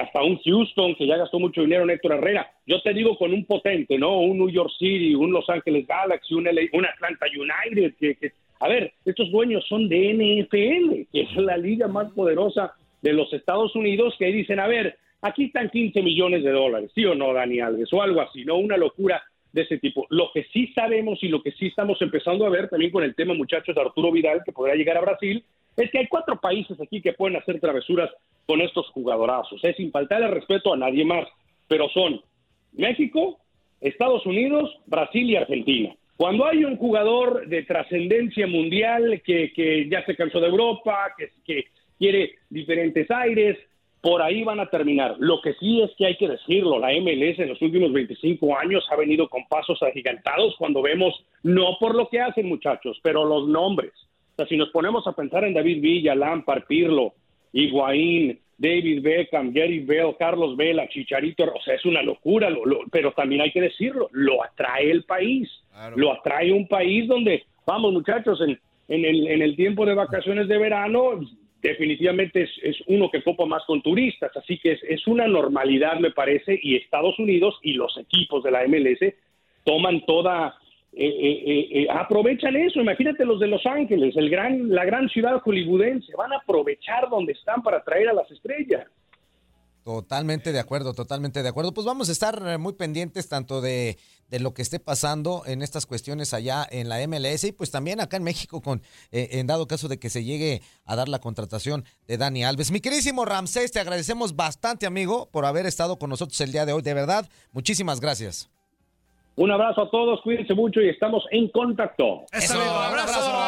S10: hasta un Houston que ya gastó mucho dinero en Héctor Herrera. Yo te digo con un potente, ¿no? Un New York City, un Los Ángeles Galaxy, un, LA un Atlanta United, que, que- a ver, estos dueños son de NFL, que es la liga más poderosa de los Estados Unidos, que dicen, a ver, aquí están 15 millones de dólares, ¿sí o no, Dani Alves? O algo así, ¿no? Una locura de ese tipo. Lo que sí sabemos y lo que sí estamos empezando a ver también con el tema, muchachos, de Arturo Vidal, que podrá llegar a Brasil, es que hay cuatro países aquí que pueden hacer travesuras con estos jugadorazos, ¿eh? sin faltarle respeto a nadie más, pero son México, Estados Unidos, Brasil y Argentina. Cuando hay un jugador de trascendencia mundial que, que ya se cansó de Europa, que, quiere diferentes aires, por ahí van a terminar. Lo que sí es que hay que decirlo, la MLS en los últimos 25 años ha venido con pasos agigantados cuando vemos, no por lo que hacen muchachos, pero los nombres. O sea, si nos ponemos a pensar en David Villa, Lampard, Pirlo, Higuaín, David Beckham, Gary Bell, Carlos Vela, Chicharito, o sea, es una locura, lo- lo- pero también hay que decirlo, lo atrae el país, lo atrae un país donde, vamos muchachos, en, en el, en el tiempo de vacaciones de verano, definitivamente es, es uno que copa más con turistas, así que es, es una normalidad, me parece, y Estados Unidos y los equipos de la MLS toman toda, eh, eh, eh, aprovechan eso, imagínate los de Los Ángeles, el gran, la gran ciudad hollywoodense, van a aprovechar donde están para traer a las estrellas.
S3: Totalmente de acuerdo, totalmente de acuerdo. Pues vamos a estar eh, muy pendientes tanto de, de lo que esté pasando en estas cuestiones allá en la MLS y pues también acá en México con eh, en dado caso de que se llegue a dar la contratación de Dani Alves. Mi queridísimo Ramsés, te agradecemos bastante, amigo, por haber estado con nosotros el día de hoy. De verdad, muchísimas gracias.
S10: Un abrazo a todos, cuídense mucho y estamos en contacto.
S5: Eso,
S3: Eso,
S5: amigo,
S3: un
S5: abrazo.
S3: abrazo.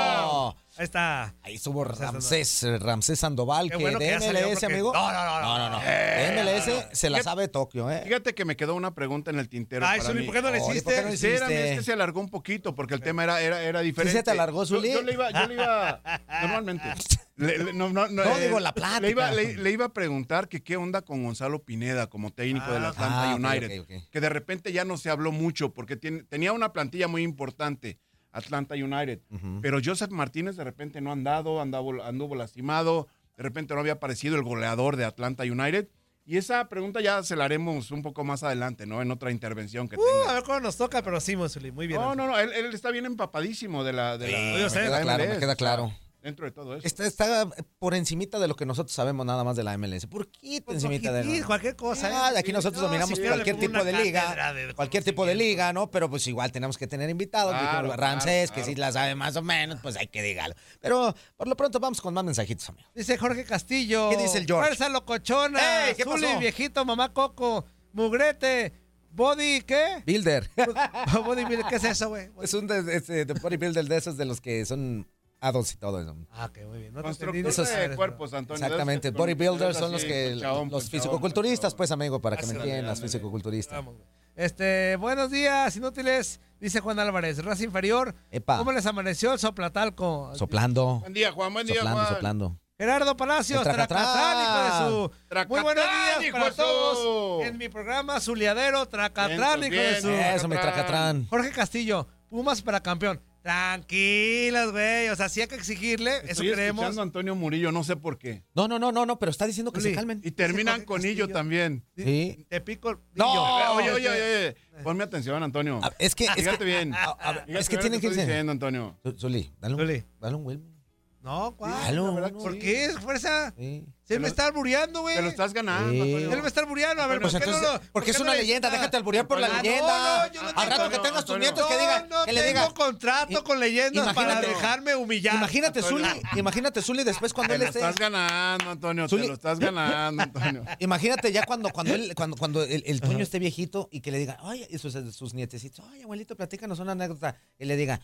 S5: Ahí está.
S3: Ahí estuvo Ramsés, Ramsés Sandoval,
S5: Qué
S3: que
S5: bueno que
S3: de
S5: ya salió,
S3: MLS,
S5: porque-
S3: amigo.
S5: No, no, no, no.
S3: no, no.
S1: Eh,
S3: De MLS se la
S1: fíjate-
S3: sabe Tokio, ¿eh?
S1: Fíjate que me quedó una pregunta en el tintero.
S5: Ay,
S1: para
S5: Zuli,
S1: mí.
S5: ¿por qué no le
S3: Oye,
S5: hiciste?
S3: ¿por qué no le
S1: Espérame,
S3: hiciste?
S1: es que se alargó un poquito porque el tema era, era, era diferente.
S3: se te alargó, Zuli?
S1: Yo, le iba, yo le iba, normalmente. Le- le- no, no, no,
S3: No,
S1: eh,
S3: digo, la plática.
S1: Le iba, le, le iba a preguntar que qué onda con Gonzalo Pineda como técnico del Atlanta
S3: Ah, ok,
S1: United.
S3: ok, ok.
S1: Que de repente ya no se habló mucho porque tiene- tenía una plantilla muy importante, Atlanta United. Pero Joseph Martínez de repente no ha andado, andavo- anduvo lastimado, de repente no había aparecido el goleador de Atlanta United. Y esa pregunta ya se la haremos un poco más adelante, ¿no? En otra intervención que
S5: Uh,
S1: tenga.
S5: a ver cuándo nos toca, pero sí, Monsuli, muy bien.
S1: No, no, no, él, él está bien empapadísimo de la... De
S3: Sí, me
S1: la
S3: queda claro, me queda
S1: sea,
S3: claro.
S1: Dentro de todo eso.
S3: Está, está por encimita de lo que nosotros sabemos nada más de la MLS. Poquito
S5: Pues
S3: encimita de la...
S5: cualquier cosa.
S3: Ah,
S5: ¿eh?
S3: de aquí nosotros
S5: No,
S3: dominamos
S5: si
S3: cualquier tipo de liga,
S5: de
S3: cualquier tipo de liga, ¿no? Pero pues igual tenemos que tener invitados.
S1: Claro,
S3: Dijimos,
S1: claro,
S3: Ramsés, que
S1: claro.
S3: sí la sabe más o menos, pues hay que digarlo. Pero por lo pronto vamos con más mensajitos, amigo.
S5: Dice Jorge Castillo.
S3: ¿Qué dice el George?
S5: Fuerza locochona.
S3: Ey, ¿qué
S5: Zuli,
S3: pasó?
S5: viejito, mamá Coco. Mugrete. Body, ¿qué?
S3: Builder.
S5: Body, ¿qué es eso, güey?
S3: es un de, este, de bodybuilder de esos de los que son ados y todo eso.
S5: Ah, ok, muy bien. No te
S1: Constructor
S5: entendí.
S3: Esos-
S1: de cuerpos, Antonio.
S3: Exactamente,
S1: que-
S3: bodybuilders son los que
S1: chabón,
S3: los
S1: chabón,
S3: fisicoculturistas,
S1: chabón.
S3: pues amigo, para que me entiendan, los fisicoculturistas.
S5: Vamos. Este, buenos días, inútiles. Dice Juan Álvarez, raza inferior.
S3: Epa.
S5: ¿Cómo les amaneció el soplatalco?
S3: Soplando,
S1: Buen día, Juan, buen día,
S3: soplando,
S1: Juan.
S3: soplando.
S5: Gerardo Palacios,
S3: tracatrán.
S5: Hijo de su. Muy buenos días
S1: hijo
S5: para
S1: de su.
S5: todos. En mi programa Zuliadero, Tracatrán, hijo de su.
S3: Eso, mi tracatrán.
S5: Jorge Castillo, Pumas para campeón. Tranquilos, güey. O sea, sí hay que exigirle. Eso
S1: Estoy
S5: creemos.
S1: escuchando a Antonio Murillo, no sé por qué.
S3: No, no, no, no, no, pero está diciendo que
S5: Uli,
S3: se calmen.
S1: Y terminan con
S5: Castillo.
S1: Illo también.
S3: Sí.
S5: Te pico el
S3: No.
S1: Oye, oye, oye, oye, ponme atención, Antonio.
S3: A- Es que, es
S1: Fíjate
S3: que,
S1: bien.
S3: a- a ver,
S1: Fíjate
S3: es que tienen que irse.
S1: diciendo, Antonio.
S3: Zuli, dale un,
S5: Zuli.
S3: dale un Wilmer.
S5: No, ¿cuál?
S3: No.
S1: que
S5: ¿Por
S1: sí.
S5: qué? Fuerza.
S3: Sí.
S5: Se me
S1: lo-
S5: está albureando, güey.
S1: Te lo estás ganando,
S3: Sí.
S5: Él me está albureando. A ver,
S3: Pues
S5: ¿por qué
S3: entonces,
S5: no lo-
S3: porque es
S5: por qué
S3: una
S5: no
S3: leyenda,
S5: Ah,
S3: déjate alburear por la leyenda.
S5: no, no, no
S3: Al rato que tengas tus nietos que digan,
S5: No,
S3: que le
S5: tengo
S3: digan.
S5: contrato con leyendas para dejarme humillar.
S3: Imagínate, Zuli, imagínate, Zuli, después cuando
S1: Te
S3: él
S1: lo
S3: esté.
S1: estás ganando, Antonio. Te lo estás ganando, Antonio.
S3: Imagínate ya cuando, cuando él, cuando, cuando el, el Toño esté viejito y que le diga, oye, y sus, sus nietecitos, oye, abuelito, platícanos una anécdota. Y le diga.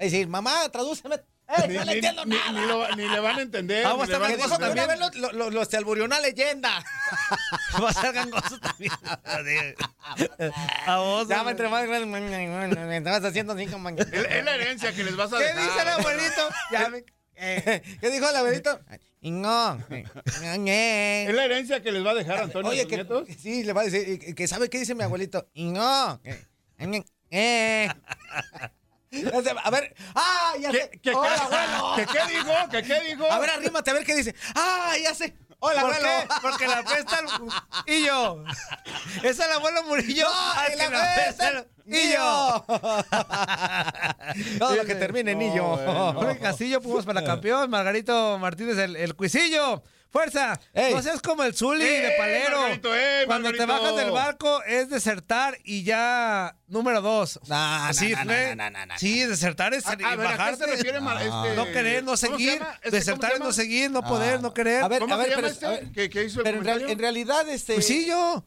S3: Y decir, mamá, tradúceme. ¡Ey,
S1: Ni,
S3: no le
S1: ni-
S3: entiendo
S1: ni-
S3: nada!
S1: ni lo- ni le van a entender.
S5: Vamos a ver,
S3: una
S5: también.
S3: vez lo, lo, lo- se alburió una leyenda.
S5: Va a ser gangoso también. A vos.
S3: Ya entre más grande, me estabas haciendo así como...
S1: Es es la herencia que les vas a
S5: ¿Qué
S1: dejar.
S5: dice el abuelito? Ya me-
S3: ¿Qué dijo el abuelito? No.
S1: Es la herencia que les va a dejar Antonio
S3: Oye,
S1: a sus
S3: que,
S1: nietos.
S3: sí, le va a decir, que- que sabe qué dice mi abuelito. Y no. Eh. A ver, ¡ah! Ya sé.
S1: ¿Qué, qué,
S3: ¡Hola,
S1: qué-
S3: abuelo!
S1: ¿Qué, qué dijo? ¿Qué, qué dijo?
S3: A ver, arrímate a ver qué dice. ¡Ah! Ya sé. ¡Hola,
S5: ¿Por
S3: abuelo!
S5: qué? Porque la apesta el... Y yo. Es el abuelo Murillo.
S3: ¡No!
S5: al
S3: abuelo
S5: apesta el- yo.
S3: Todo lo que termine en illo.
S1: bueno.
S5: Jorge Castillo, Pumas para campeón. Margarito Martínez, el, el cuisillo. ¡Fuerza!
S3: Ey.
S5: No seas como el Zuli
S1: ¡Eh,
S5: de Palero.
S1: Margarito, eh,
S5: Cuando te bajas del barco es desertar y ya número dos.
S3: No, no,
S5: Así
S3: no, no,
S5: fue.
S3: no, no, no.
S5: Sí, desertar es
S1: A, a ver, ¿a qué
S5: bajarte.
S1: se refiere Mar- este,
S5: No querer, no
S1: ¿cómo se
S5: seguir.
S1: Este,
S5: Desertar es
S1: ¿cómo
S5: no seguir, no poder,
S3: Ah.
S5: no querer.
S3: A ver,
S1: ¿Cómo
S3: a ver,
S1: se llama
S3: pero,
S1: este? ¿Qué, qué hizo el
S3: pero
S1: comentario?
S3: en realidad, este. El,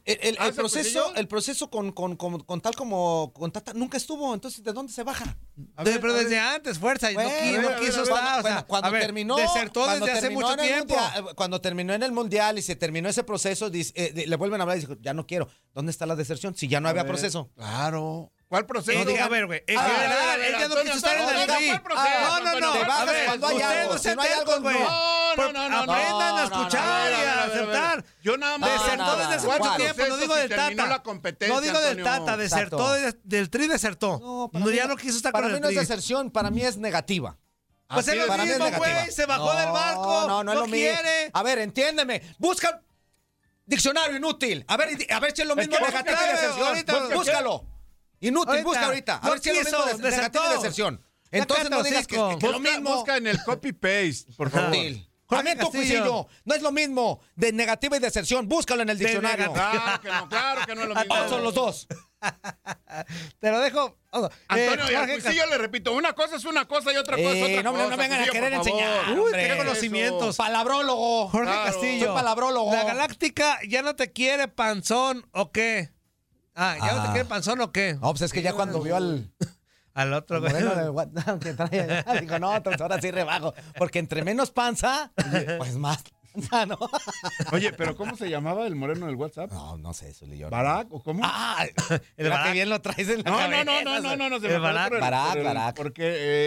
S3: el-
S1: Ah,
S3: el
S1: ¿es el
S3: proceso,
S1: cuisillo?
S3: el proceso con, con, con, con tal como con Tata nunca estuvo. Entonces, ¿de dónde se baja?
S1: A ver,
S5: pero desde antes, fuerza. no, no quiso estar.
S3: Cuando, cuando terminó,
S5: Desertó
S3: cuando
S5: desde hace mucho
S3: el
S5: tiempo.
S3: eh, cuando terminó en el mundial y se terminó ese proceso, dice- eh, de- le vuelven a hablar y dijo, ya no quiero. ¿Dónde está la deserción? Si ya no
S1: A
S3: había
S1: ver,
S3: proceso.
S1: Claro. ¿Cuál proceso?
S5: No, diga, a ver, güey. En
S3: Ah,
S5: general,
S1: a ver,
S5: él ya no quiso estar en el tri.
S1: ¿cuál proceso,
S5: No, no, no.
S3: Te bajas
S5: ver,
S3: cuando hay algo,
S5: no
S3: si no hay algo,
S5: güey.
S3: no.
S1: No, no, no, no,
S5: Aprendan
S1: no,
S5: a
S1: no, no,
S5: escuchar
S1: no, no,
S5: y
S1: no,
S5: a
S1: no, no, no, no.
S5: aceptar.
S1: Yo nada más.
S5: Desertó
S3: no,
S5: desde
S3: no,
S5: hace
S3: no,
S5: mucho
S3: no.
S5: tiempo, no digo del Tata. No digo del. Tata, desertó del Tri desertó.
S3: No, para
S5: No,
S3: mí
S5: ya
S3: no-
S5: no quiso estar
S3: Para
S5: con
S3: mí
S5: el
S3: no es
S5: Tri.
S3: deserción, para mí es negativa.
S5: Pues es lo
S3: es
S5: mismo, güey. Se bajó
S3: No,
S5: del barco.
S3: No, no, es lo mismo.
S5: quiere.
S3: A ver, entiéndeme. Busca diccionario inútil. A ver, a ver si es lo mismo
S5: que
S3: negativo
S5: busca,
S3: y deserción.
S5: ahorita,
S3: Búscalo. Inútil,
S5: Ahorita.
S3: busca ahorita. A
S5: No
S3: ver si es lo mismo
S5: quiso,
S3: de- negativo y
S5: desertó.
S3: deserción. Entonces no digas que, que lo
S1: Busca,
S3: mismo.
S1: busca en el copy-paste, por favor.
S3: Inútil. También. Cuisillo. No es lo mismo de negativa y deserción. Búscalo en el diccionario.
S1: Claro que no, claro que no es lo mismo.
S3: Ah, son los dos.
S5: Te lo dejo. Oh,
S1: Antonio,
S5: eh,
S1: y al
S5: Jorge
S1: Cuisillo le repito, una cosa es una cosa y otra cosa es
S3: Eh,
S1: otra
S3: no, no,
S1: cosa.
S3: no vengan a querer enseñar.
S5: Uy, tiene conocimientos.
S3: Palabrólogo.
S5: Jorge
S1: Claro.
S5: Castillo.
S3: Soy palabrólogo.
S5: ¿La Galáctica ya no te quiere panzón o qué? Ah, ¿ya no te
S3: Ah.
S5: quiere panzón o qué?
S3: No, pues es que ya cuando vio al,
S5: Al otro, güey.
S3: que trae allá, dijo, no, entonces ahora sí rebajo. Porque entre menos panza, pues más panza, ¿no?
S1: Oye, pero ¿cómo se llamaba el moreno del WhatsApp?
S3: No, no sé, eso le yo.
S1: ¿Barack o cómo?
S3: Ah,
S5: El Barack.
S3: que bien lo traes en la
S1: No, no,
S3: cabeza.
S1: no, no, no, no, no, se me
S5: El Barack.
S1: por el-
S3: Barack,
S1: por el-
S3: Barack.
S1: Porque,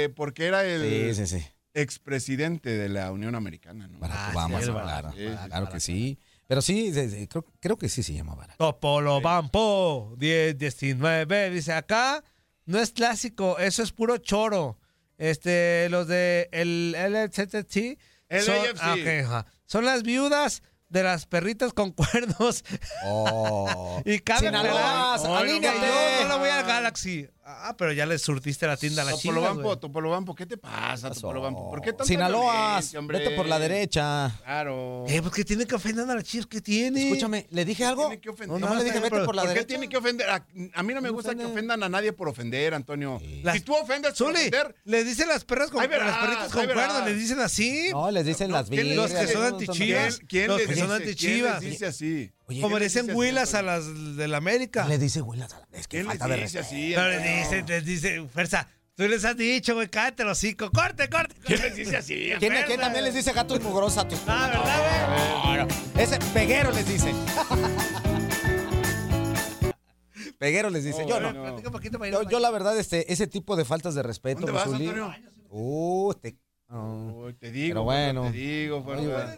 S1: eh, porque era el
S3: Sí, sí, sí.
S1: expresidente de la Unión Americana, ¿no?
S3: Barack
S5: Ah,
S3: Obama,
S5: sí,
S3: claro.
S5: Barack.
S1: Sí, sí,
S3: claro que sí. Pero sí, creo, creo que sí se llama Barack.
S5: Topolo Bampo, 10, 19. Dice acá, no es clásico, eso es puro choro. Este, los de el LCT
S1: El
S5: son, ah, ok, ajá. Son las viudas de las perritas con cuernos.
S3: Oh.
S5: y cabe
S3: Sinaloa,
S5: aclarar yo no le voy al Galaxy. Ah, pero ya le surtiste la tienda a la
S1: Topolo
S5: chiva.
S1: Bampo, Topolo Bampo, ¿qué te pasa, Topolo Bampo? ¿Por qué tanta
S3: Sinaloa, vete por la derecha.
S1: Claro.
S5: Eh, porque tiene que ofender a la chivas que tiene.
S3: Escúchame, ¿le dije algo?
S1: Tiene que ofender.
S3: No, no le dije, vete por la
S1: ¿Por qué
S3: derecha.
S1: tiene que ofender? A, a mí no me
S3: No
S1: gusta que ofendan a nadie por ofender, Antonio.
S5: Las-
S1: Si tú ofendes por ofender,
S5: le dicen las perras con las perritas con cuernos, le dicen así.
S3: No, les dicen las
S1: ¿quién les
S3: virgas.
S5: Los que son antichivas.
S1: ¿quién,
S5: que
S1: dice,
S5: son
S1: ¿quién
S5: antichivas.
S1: les dice así?
S3: Oye,
S5: Como
S1: ¿quién
S5: le huilas a las de la América.
S3: Le dice güey, es que
S1: ¿Quién
S3: falta
S1: les
S3: de
S1: dice
S3: respeto.
S1: así?
S5: Pero les dice, les dice, fuerza, tú les has dicho, güey, cállate los hocico, corte, corte.
S1: ¿Quién les dice así?
S3: ¿Quién, quién también les dice gatos mugrosos a tus
S5: Ah, ¿verdad, güey?
S3: Ese peguero les dice. peguero les dice. Yo no.
S1: no.
S5: Platica un poquito para ir
S3: Yo, la verdad, este, ese tipo de faltas de respeto,
S1: ¿Dónde vas, Antonio?
S3: Uh, te- oh.
S1: Uy, te digo,
S3: Pero bueno.
S1: Te digo, fuerza.